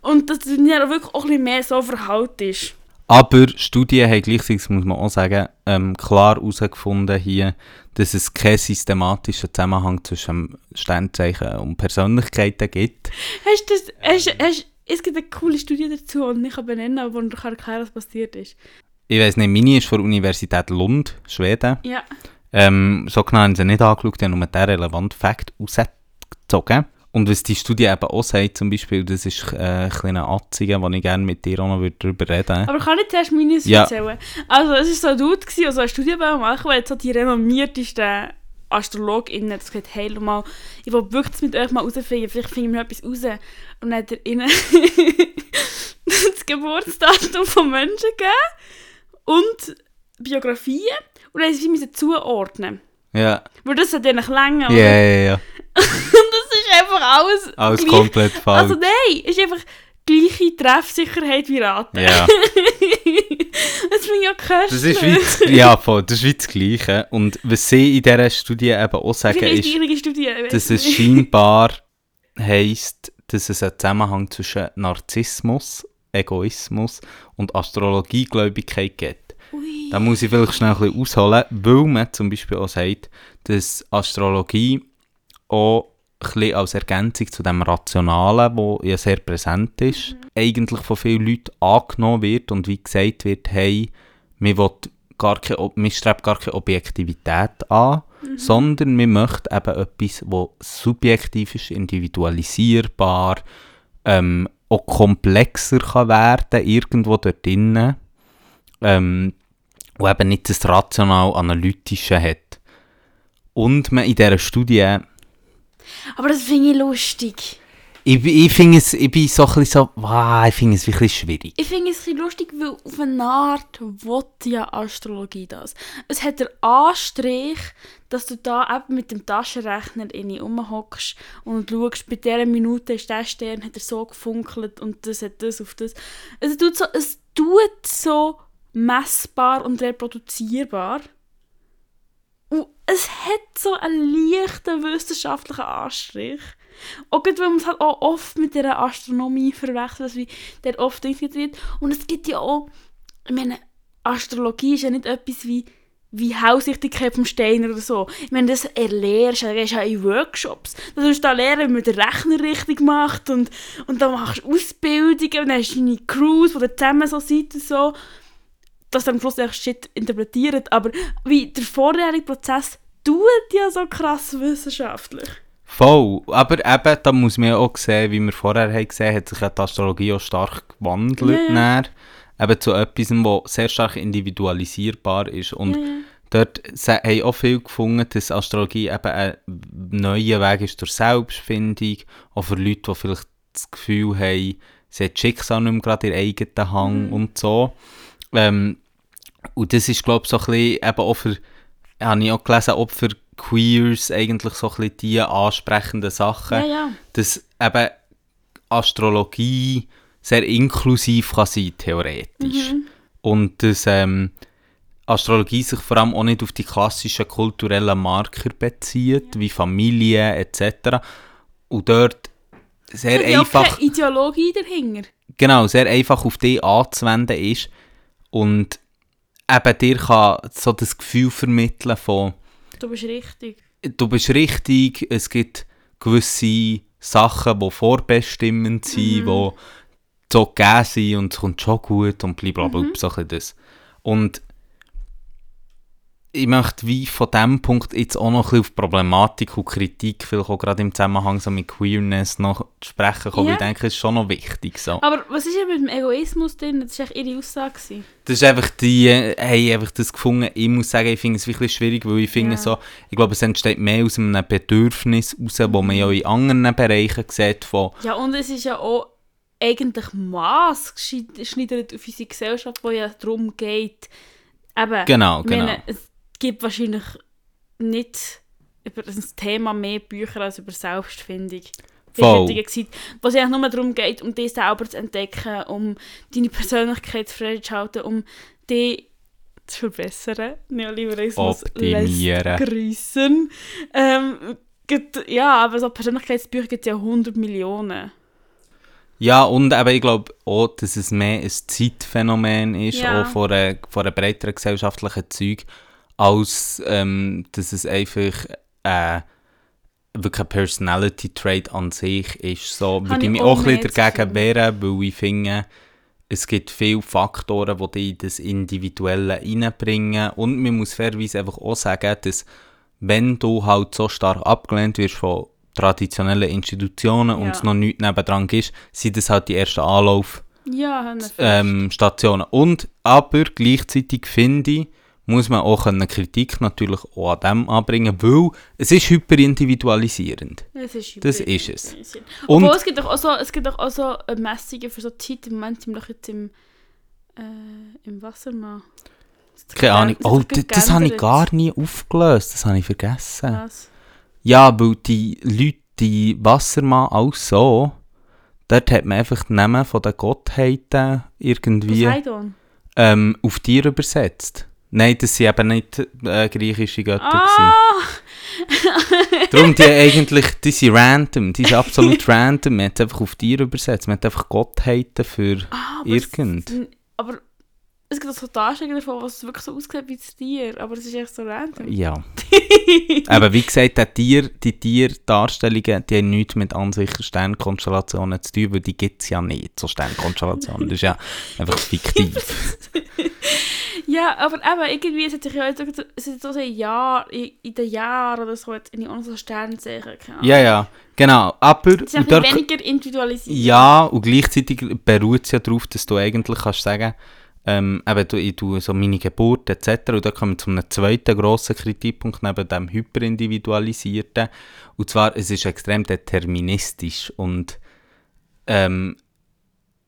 Und dass du dich dann wirklich auch ein bisschen mehr so verhaltest. Aber Studien haben gleichzeitig, muss man auch sagen, ähm, klar herausgefunden hier, dass es keinen systematischen Zusammenhang zwischen Sternzeichen und Persönlichkeiten gibt. Hast du das, hast, hast, es gibt eine coole Studie dazu und ich kann benennen, aber ich kann erklären, was passiert ist. Ich weiss nicht, meine ist von der Universität Lund, Schweden. Ja. Ähm, so genau haben sie nicht angeschaut, haben nur den relevanten Fakt rausgezogen. Und was die Studie eben auch sagt, zum Beispiel, das ist äh, ein kleiner Atzige, wo ich gerne mit dir auch noch darüber reden würde. Aber kann ich zuerst meine Ja. erzählen? Also, es war so ein Dude, der so eine Studie machen weil jetzt so die renommiertesten AstrologInnen das gesagt hey, mal, ich will wirklich mit euch mal rausfinden, vielleicht finden wir etwas raus. Und dann hat er ihnen das Geburtsdatum von Menschen gegeben und Biografien und dann sie sie zuordnen. Ja, Weil das hat ihnen länger. ja, ja, ja. Und das ist einfach alles Alles gleich- komplett falsch. Also nein, es ist einfach gleiche Treffsicherheit wie Raten. ja. das finde ich auch köstlich. Das ist wie das, ja, voll, das ist wie das Gleiche. Und was sie in dieser Studie eben auch sagen, ist, Studie. dass es scheinbar heisst, dass es einen Zusammenhang zwischen Narzissmus, Egoismus und Astrologiegläubigkeit gibt. Ui. Da muss ich vielleicht schnell ein bisschen ausholen, weil man zum Beispiel auch sagt, dass Astrologie auch ein bisschen als Ergänzung zu dem Rationalen, wo ja sehr präsent ist, eigentlich von vielen Leuten angenommen wird und wie gesagt wird, hey, wir, gar keine, wir streben gar keine Objektivität an, sondern wir möchten eben etwas, das subjektiv ist, individualisierbar, ähm, auch komplexer kann werden, irgendwo dort drinnen, ähm, und eben nicht das rational-analytische hat. Und man in dieser Studie, Aber das finde ich lustig. Ich, ich finde es, ich bin so ein bisschen so, wow, ich finde es wirklich schwierig. Ich finde es ein lustig, weil auf eine Art will ja Astrologie das. Es hat den Anstrich, dass du da eben mit dem Taschenrechner in rumhockst und schaust, bei dieser Minute ist der Stern, hat er so gefunkelt und das hat das auf das. Es tut so, es tut so messbar und reproduzierbar. Und es hat so einen leichten wissenschaftlichen Anstrich. Auch gerade, weil man es halt auch oft mit der Astronomie verwechselt, dass wie der oft diskutiert wird. Und es gibt ja auch, ich meine, Astrologie ist ja nicht etwas wie, wie Hausichtigkeit vom Steiner oder so. Ich meine, das erlernst du, gehst du ja in Workshops. Da tust du da lernen, wie man den Rechner richtig macht und, und dann machst du Ausbildungen und dann hast du deine Crews, wo du zusammen so seid und so dass dann am Schluss echt Shit interpretiert, aber wie der vorherige Prozess tut ja so krass wissenschaftlich. Voll, aber eben, da muss man ja auch sehen, wie wir vorher haben gesehen hat sich ja die Astrologie auch stark gewandelt. Ja, ja. Eben zu etwas, was sehr stark individualisierbar ist. Und Ja, ja. dort haben auch viele gefunden, dass Astrologie eben ein neuer Weg ist zur Selbstfindung. Auch für Leute, die vielleicht das Gefühl haben, sie hat Schicksal nicht mehr gerade in eigenen Hang Mhm. und so. Ähm, und das ist, glaube ich, so ein bisschen eben auch für, habe ich auch gelesen, auch für Queers eigentlich so ein bisschen die ansprechenden Sachen Ja, ja. dass eben Astrologie sehr inklusiv kann sein, theoretisch. Mhm. Und dass ähm, Astrologie sich vor allem auch nicht auf die klassischen kulturellen Marker bezieht, wie Familie etc. Und dort sehr ja einfach, keine Ideologie dahinter. genau, sehr einfach auf die anzuwenden ist und eben dir kann so das Gefühl vermitteln von Du bist richtig. du bist richtig, es gibt gewisse Sachen, die vorbestimmend sind, die so gegeben sind und es kommt schon gut und blablabla, so ein bisschen das. Und ich möchte wie von diesem Punkt jetzt auch noch ein bisschen auf Problematik und Kritik, vielleicht auch gerade im Zusammenhang so mit Queerness noch sprechen kommen, Ja. ich denke, es ist schon noch wichtig. So. Aber was ist denn mit dem Egoismus drin? Das war echt ihre Aussage. gewesen. Das ist einfach die, äh, haben einfach das gefunden. Ich muss sagen, ich finde es wirklich schwierig, weil ich finde Ja. so, ich glaube, es entsteht mehr aus einem Bedürfnis raus, wo man ja in anderen Bereichen sieht, von, Ja, und es ist ja auch eigentlich maßgeschneidert auf unsere Gesellschaft, wo ja darum geht, eben, genau, genau. meine, es gibt wahrscheinlich nicht über das Thema mehr Bücher als über Selbstfindung. Voll. Wo es eigentlich nur darum geht, um dich selber zu entdecken, um deine Persönlichkeit frei zu halten, um dich zu verbessern. Neoliberalismus lässt grüßen. Ähm, ja, aber so Persönlichkeitsbücher gibt es ja 100 Millionen. Ja, und eben, ich glaube auch, dass es mehr ein Zeitphänomen ist, Ja. auch von einer, von einer breiteren gesellschaftlichen Zeug, als ähm, dass es einfach äh, wirklich ein Personality-Trait an sich ist. So würde ich ich mich auch ein bisschen dagegen wehren, weil ich finde, es gibt viele Faktoren, die dich in das Individuelle reinbringen. Und man muss fairerweise einfach auch sagen, dass wenn du halt so stark abgelehnt wirst von traditionellen Institutionen und Ja. es noch nichts nebendran ist, sind das halt die ersten Anlaufstationen. Ja, Ähm, Stationen. und aber gleichzeitig finde ich, muss man auch eine Kritik natürlich auch an dem anbringen, weil es ist hyperindividualisierend. Es ist Das ist es. Und- Obwohl, es gibt doch auch so, es gibt doch auch so äh, Messungen für so Zeit. Im Moment sind wir doch jetzt im, äh, im Wassermann. Keine Ahnung. Oh, das, das habe ich gar nie aufgelöst. Das habe ich vergessen. Was? Ja, weil die Leute, die Wassermann auch so, dort hat man einfach die Namen von den Gottheiten irgendwie ähm, auf Tiere übersetzt. Nein, das sind eben nicht äh, griechische Götter. Ah! Darum, die eigentlich, die sind random, die sind absolut random. Man hat einfach auf Tiere übersetzt. Man hat einfach Gottheiten für... ah aber Irgend. Es, aber es gibt auch so Darstellungen davon, was wirklich so aussieht wie das Tier. Aber es ist echt so random. Ja. Aber wie gesagt, die, Tier, die Tierdarstellungen, die haben nichts mit an sich Sternkonstellationen zu tun, weil die gibt es ja nicht, so Sternkonstellationen. Das ist ja einfach fiktiv. Ja, aber eben, irgendwie, es hat sich ja jetzt, es ist so ein Jahr, in, in den Jahren oder so, in die anderen Sternzeichen. Ja, ja, genau. Aber... Es ist und dort- weniger individualisiert. Ja, und gleichzeitig beruht es ja darauf, dass du eigentlich kannst sagen, ähm, eben, du, ich tue so meine Geburt etc. Und da kommen wir zu einem zweiten grossen Kritikpunkt neben dem Hyperindividualisierten. Und zwar, es ist extrem deterministisch und ähm,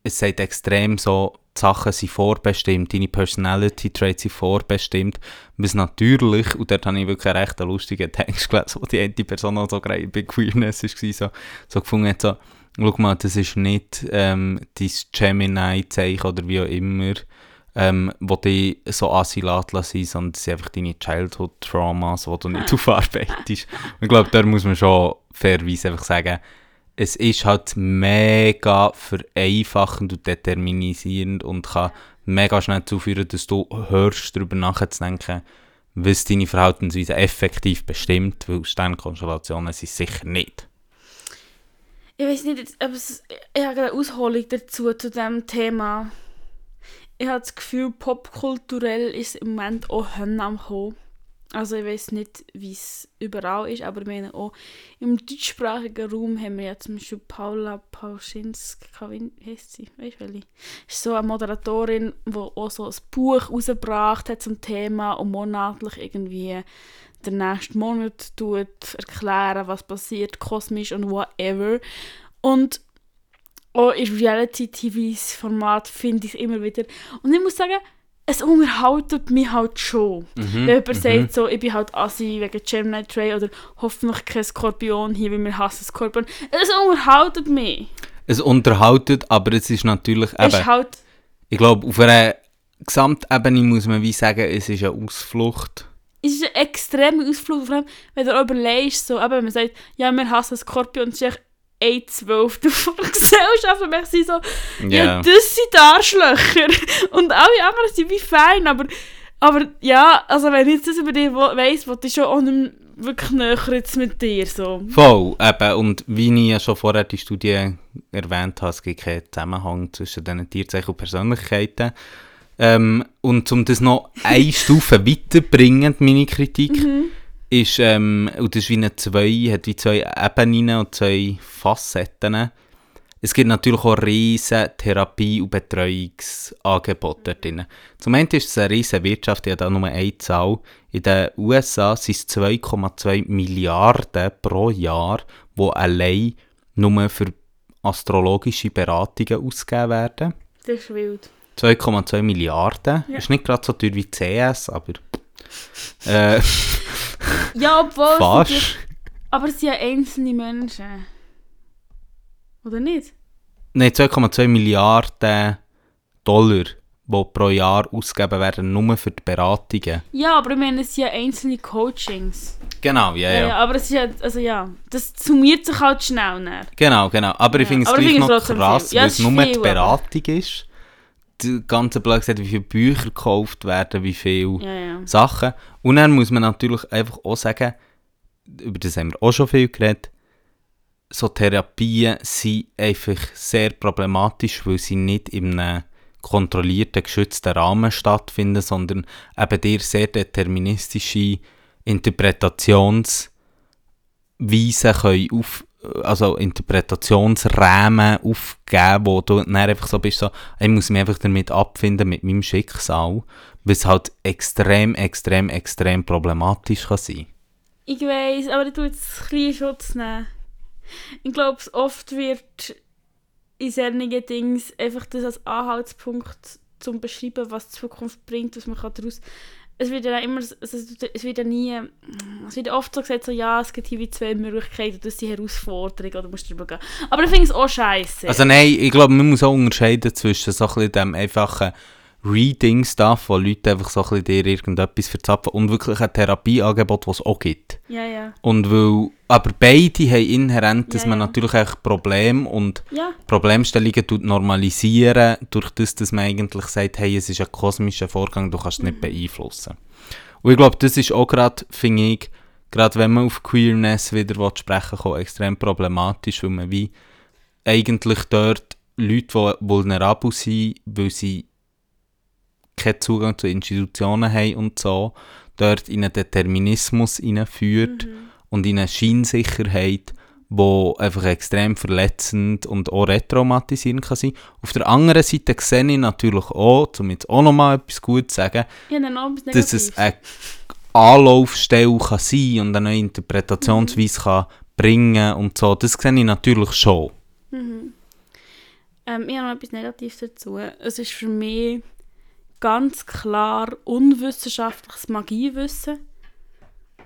es sagt extrem so, Sachen sind vorbestimmt, deine Personality Traits sind vorbestimmt, was natürlich, und dort habe ich wirklich einen recht lustigen Text gelesen, wo die eine Person auch so gerade bei Queerness war, so, so gefunden hat, so, schau mal, das ist nicht ähm, dein Gemini-Zeichen oder wie auch immer, ähm, wo die so asilat lassen, sondern das sind einfach deine Childhood-Traumas, die du nicht aufarbeitest. Und ich glaube, da muss man schon fairerweise einfach sagen, es ist halt mega vereinfachend und determinisierend und kann mega schnell dazu führen, dass du hörst, darüber nachzudenken, was deine Verhaltensweise effektiv bestimmt, weil Sternkonstellationen sind sicher nicht. Ich weiß nicht, aber es, ich habe eine Ausholung dazu, zu diesem Thema. Ich habe das Gefühl, popkulturell ist im Moment auch Hönn am kommen. Also ich weiß nicht, wie es überall ist, aber ich meine auch im deutschsprachigen Raum haben wir ja zum Beispiel Paula Pauschinska, wie heisst sie? Weißt du welche? Ist so eine Moderatorin, die auch so ein Buch rausgebracht hat zum Thema und monatlich irgendwie den nächsten Monat tut erklären, was passiert, kosmisch und whatever. Und auch in Reality-TVs-Format finde ich es immer wieder. Und ich muss sagen, es unterhaltet mich halt schon. Mhm. Wenn jemand sagt, so, ich bin halt assi wegen Gemini Tray oder hoffentlich kein Skorpion hier, weil wir hassen Skorpion. Es unterhaltet mich. Es unterhaltet, aber es ist natürlich Es eben, ist halt, ich glaube, auf einer Gesamtebene muss man wie sagen, es ist eine Ausflucht. es ist ein extremer Ausflug, vor allem, wenn du überlegst, so, eben, wenn man sagt, ja, wir hassen Skorpion, das ist echt ein Zwölftel von der Gesellschaft. Und ich so, Ja, Ja. das sind Arschlöcher. Und alle anderen sind wie fein, aber, aber ja, also wenn ich jetzt das über dich weiss, wollte ich schon auch nicht wirklich näher jetzt mit dir. So. Voll, eben. Und wie ich ja schon vorher die Studie erwähnt habe, es gibt keinen Zusammenhang zwischen diesen Tierzeichen und Persönlichkeiten. Ähm, und um das noch eine Stufe weiterbringen, meine Kritik, ist, ähm, und das ist wie eine zwei, hat wie zwei Ebenen und zwei Facetten. Es gibt natürlich auch riesen Therapie- und Betreuungsangebote drin. Zum einen ist es eine riesen Wirtschaft, ich habe da nur eine Zahl. In den USA sind es 2,2 Milliarden pro Jahr, die allein nur für astrologische Beratungen ausgegeben werden. Das ist wild. 2,2 Milliarden. Ja. Ist nicht gerade so teuer wie CS, aber... Äh, Ja, obwohl. fast. natürlich- Aber es sind ja einzelne Menschen. Oder nicht? Nein, 2,2 Milliarden Dollar, die pro Jahr ausgegeben werden, nur für die Beratungen. Ja, aber ich meine, es sind ja einzelne Coachings. Genau, ja, Ja, ja. aber es ist ja, also ja, das summiert sich halt schnell näher. Genau, genau. Aber ich Ja, finde es aber ich gleich finde noch krass, weil es nur die aber- Beratung ist. Ganze blöd gesagt, wie viele Bücher gekauft werden, wie viele Ja, ja. Sachen. Und dann muss man natürlich einfach auch sagen, über das haben wir auch schon viel geredet, so Therapien sind einfach sehr problematisch, weil sie nicht in einem kontrollierten, geschützten Rahmen stattfinden, sondern eben dir sehr deterministische Interpretationsweisen können auf, also Interpretationsrahmen aufgeben, wo du dann einfach so bist, so, ich muss mich einfach damit abfinden, mit meinem Schicksal, was halt extrem, extrem, extrem problematisch kann sein. Ich weiß, aber tue jetzt ein bisschen Schutz nehmen. Ich glaube, oft wird in solchen Dingen einfach das als Anhaltspunkt zum Beschreiben, was die Zukunft bringt, was man daraus... Es wird ja immer, es, es wird ja nie, es wird oft so gesagt, so, ja, es gibt hier wie zwei Möglichkeiten, das ist die Herausforderung, oder musst du drüber gehen. Aber ich finde es auch scheiße. Also nein, ich glaube, man muss auch unterscheiden zwischen so ein dem einfachen Reading-Stuff, wo Leute einfach so ein bisschen dir irgendetwas verzapfen und wirklich ein Therapieangebot, das es auch gibt. ja, ja. Und weil, aber beide haben inhärent, dass Ja, man ja. natürlich auch Probleme und Ja, Problemstellungen tut normalisieren, durch das, dass man eigentlich sagt, hey, es ist ein kosmischer Vorgang, du kannst es nicht beeinflussen. Und ich glaube, das ist auch gerade, finde ich, gerade wenn man auf Queerness wieder will sprechen kann, extrem problematisch, weil man wie eigentlich dort Leute, die vulnerabel sind, weil sie keinen Zugang zu Institutionen haben und so, dort in einen Determinismus hineinführt und in eine Scheinsicherheit, wo einfach extrem verletzend und auch retraumatisierend kann sein. Auf der anderen Seite sehe ich natürlich auch, um jetzt auch nochmal etwas Gutes zu sagen, ja, dass es eine Anlaufstelle kann sein und eine neue Interpretationsweise kann bringen und so. Das sehe ich natürlich schon. Ähm, ich habe noch etwas Negatives dazu. Es ist für mich ganz klar unwissenschaftliches Magiewissen.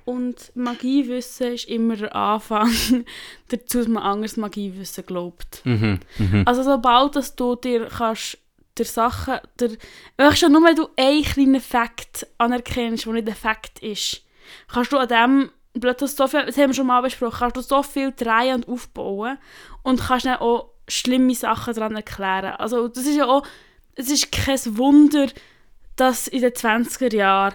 Und Magiewissen ist immer der Anfang dazu, dass man anderes Magiewissen glaubt. Mhm, mhm. Also sobald dass du dir kannst der Sachen, der, weißt schon nur wenn du einen kleinen Fakt anerkennst, der nicht ein Fakt ist, kannst du an dem plötzlich so viel, das haben wir schon mal besprochen, kannst du so viel drehen und aufbauen und kannst dann auch schlimme Sachen daran erklären. Also das ist ja auch, es ist kein Wunder, dass in den 20er Jahren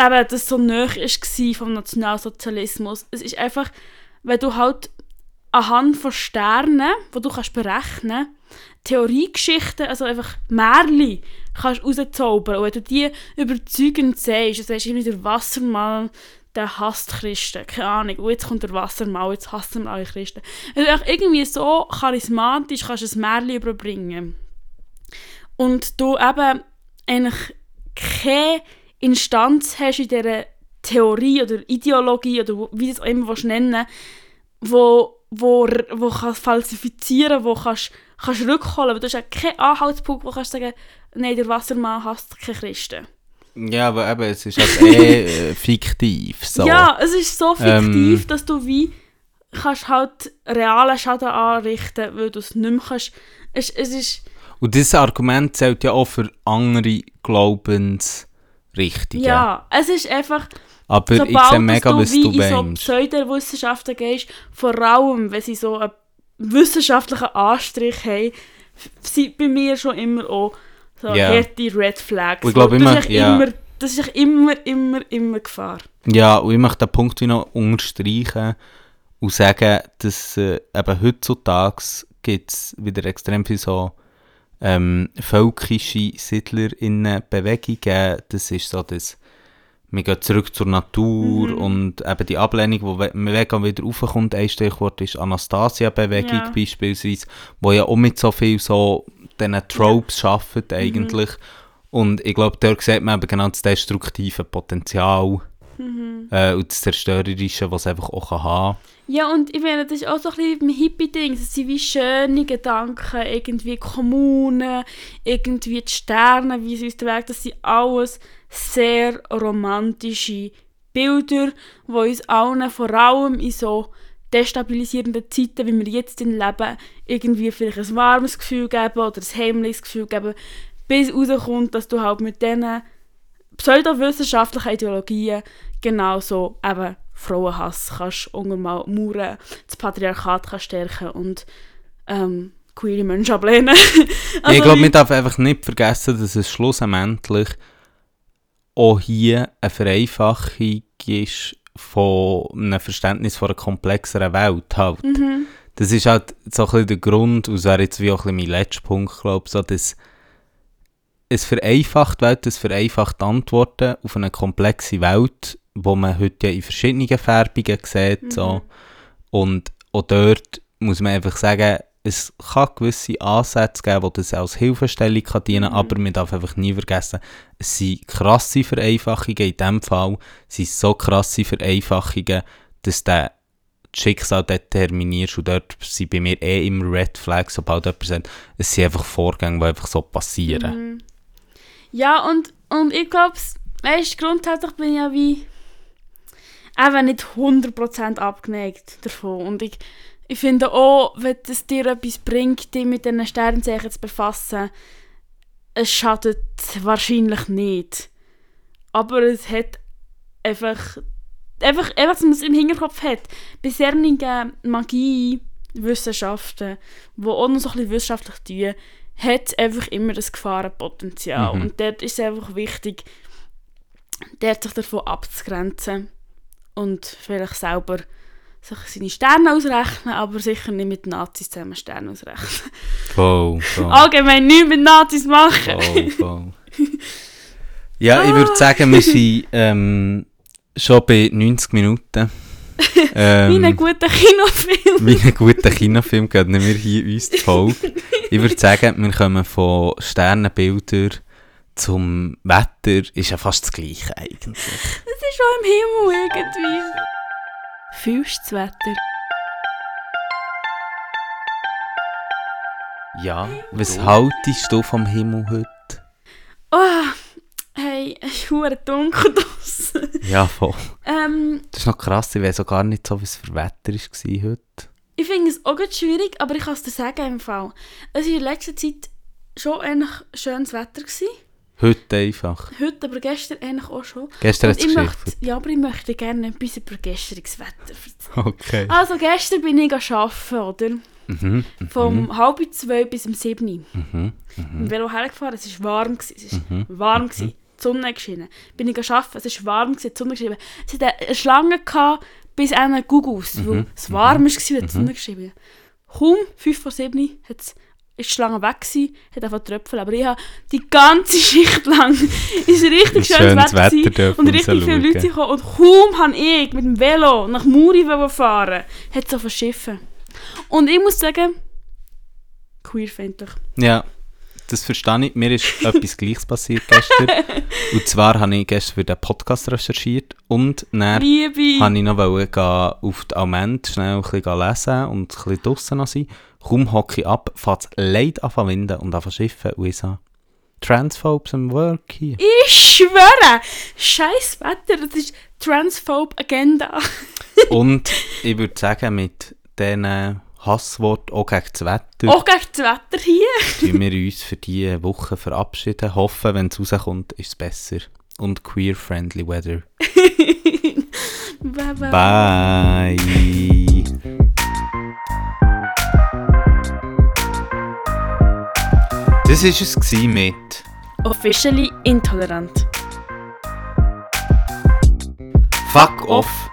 eben das so nahe war vom Nationalsozialismus. Es ist einfach, wenn du halt anhand von Sternen, die du kannst berechnen Theoriegeschichten, also einfach Märchen, kannst rauszaubern. Und wenn du die überzeugend sagst, also sagst du der Wassermann, der hasst Christen, keine Ahnung, und jetzt kommt der Wassermann, jetzt hassen wir alle Christen. Also irgendwie so charismatisch kannst du ein Märchen überbringen. Und du eben eigentlich keine Instanz hast in dieser Theorie oder Ideologie oder wie du es auch immer willst nennen wo, wo, wo kannst falsifizieren wo kannst, kannst rückholen. Weil du hast ja keinen Anhaltspunkt, wo kannst sagen, nein, der Wassermann hasst keine Christen. Ja, aber eben, es ist halt eh äh, fiktiv. So. Ja, es ist so fiktiv, Ähm. dass du wie kannst halt realen Schaden anrichten, weil du es nicht mehr kannst. Es, es ist, Und dieses Argument zählt ja auch für andere Glaubensrichtungen. ja, es ist einfach, Aber ich sehe mega, du was wie du in so meinst. Pseudowissenschaften gehst, vor allem, wenn sie so einen wissenschaftlichen Anstrich haben, sind bei mir schon immer auch so Ja. harte Red Flags. Ich glaube das immer- ja. immer, das ist immer, immer, immer Gefahr. Ja, und ich möchte den Punkt noch unterstreichen und sagen, dass äh, eben heutzutage gibt es wieder extrem viel so ähm, völkische SiedlerInnen-Bewegungen. Das ist so das, wir gehen zurück zur Natur Mhm. und eben die Ablehnung, we- mega wieder raufkommt, ein Stichwort ist Anastasia-Bewegung Ja. beispielsweise, wo ja auch mit so viel so diesen Tropes arbeitet eigentlich. Und ich glaube, dort sieht man eben genau das destruktive Potenzial äh, und das Zerstörerische, was es einfach auch kann haben Ja, und ich meine, das ist auch so ein bisschen ein Hippie-Ding. Es sind wie schöne Gedanken, irgendwie Kommunen, irgendwie die Sterne, wie sie uns Weg, das sind alles sehr romantische Bilder, die uns allen vor allem in so destabilisierenden Zeiten, wie wir jetzt in leben, irgendwie vielleicht ein warmes Gefühl geben oder ein heimliches Gefühl geben. bis rauskommt, dass du halt mit diesen pseudowissenschaftlichen Ideologien genauso eben Frauenhass kannst untermal mauern, das Patriarchat kannst stärken und ähm, queere Menschen ablehnen. also ich glaube, man darf einfach nicht vergessen, dass es schlussendlich auch hier eine Vereinfachung ist von einem Verständnis von einer komplexeren Welt halt. Mhm. Das ist halt so ein bisschen der Grund, und das wäre jetzt wie auch ein bisschen mein letzter Punkt, glaube ich, so, dass es vereinfacht Welt, es vereinfacht Antworten auf eine komplexe Welt, wo man heute ja in verschiedenen Färbungen sieht. So. Und auch dort muss man einfach sagen, es kann gewisse Ansätze geben, die das als Hilfestellung kann dienen Mhm. aber man darf einfach nie vergessen, es sind krasse Vereinfachungen, in diesem Fall sind es so krasse Vereinfachungen, dass du das Schicksal determinierst und dort sind bei mir eh immer Red Flags, sobald jemand sagt, es sind einfach Vorgänge, die einfach so passieren. Mhm. Ja, und, und ich glaube, weißt grundsätzlich bin ich ja wie eben nicht 100% abgeneigt davon. Und ich, ich finde auch, wenn es dir etwas bringt, dich mit diesen Sternzeichen zu befassen, es schadet wahrscheinlich nicht. Aber es hat einfach, einfach, einfach dass man es im Hinterkopf hat. Bei solchen Magie-Wissenschaften, die auch noch so ein bisschen wissenschaftlich tun, hat es einfach immer das Gefahrenpotenzial. Mhm. Und dort ist es einfach wichtig, dort sich davon abzugrenzen und vielleicht selber sich seine Sterne ausrechnen, aber sicher nicht mit Nazis zusammen Sterne ausrechnen. Voll, voll. Allgemein nichts mit Nazis machen. Voll, voll. Ja, ich würde sagen, wir sind ähm, schon bei 90 Minuten. Ähm, Wie ein guter Kinofilm. Wie ein guter Kinofilm gönnen wir hier uns die Folge. Ich würde sagen, wir kommen von Sternenbildern zum Wetter. Ist ja fast das Gleiche eigentlich. Es ist schon im Himmel irgendwie. Fühlst du das Wetter? Ja, was haltest du vom Himmel heute? Oh, hey, es ist dunkel draussen. Ja, voll. ähm, Das ist noch krass, ich weiß auch gar nicht so, was für Wetter war heute. ich finde es auch ganz schwierig, aber ich kann es dir sagen im Fall. Es war in letzter Zeit schon eigentlich schönes Wetter. Gewesen. Heute einfach. Heute, aber gestern eigentlich auch schon. Gestern Und hat es ich möchte, ja, aber ich möchte gerne etwas über gestriges Wetter erzählen. Okay. Also gestern bin ich arbeiten, oder? Mhm, Vom halb zwei bis um sieben. mhm, Im Velo hergefahren, es war warm. Gewesen. Es war Mhm. warm. Gewesen. Die Sonne hat geschienen. Bin ich arbeiten, es war warm, gewesen, die Sonne geschienen. Es hatte eine Schlange gehabt, bis an den Gugus, Mhm. weil es warm war, hat die Sonne geschienen. Kaum fünf vor sieben hat's- ist die Schlange weg gewesen, hat einfach Tröpfel. Aber ich habe die ganze Schicht lang ist richtig schönes schönes Wetter, Wetter und richtig viele. Leute gekommen. Und kaum habe ich mit dem Velo nach Muri fahren, hat es so verschiffen. Und ich muss sagen, queerfeindlich. Ja, das verstehe ich. Mir ist etwas Gleiches passiert gestern. Und zwar habe ich gestern für den Podcast recherchiert und dann Liebe. wollte ich noch auf die Alment schnell ein bisschen lesen und ein bisschen draussen noch sein. Kaum hocke ich ab, fängt es leid an zu winden und an zu schiffen und ich so, Transphobes am Work hier. Ich schwöre! Scheiß Wetter, das ist Transphobe Agenda. und ich würde sagen, mit diesen Hasswort auch gegen das Wetter Auch gegen das Wetter hier. tun wir uns für diese Woche verabschieden. Hoffen, wenn es rauskommt, ist es besser. Und queer-friendly weather. Bye bye. Bye. Das war es mit Officially intolerant. Fuck off.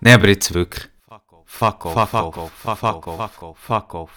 Nein, aber jetzt wirklich. Fuck off. Fuck off. Fuck off. Fuck off. Fuck off. Fuck off.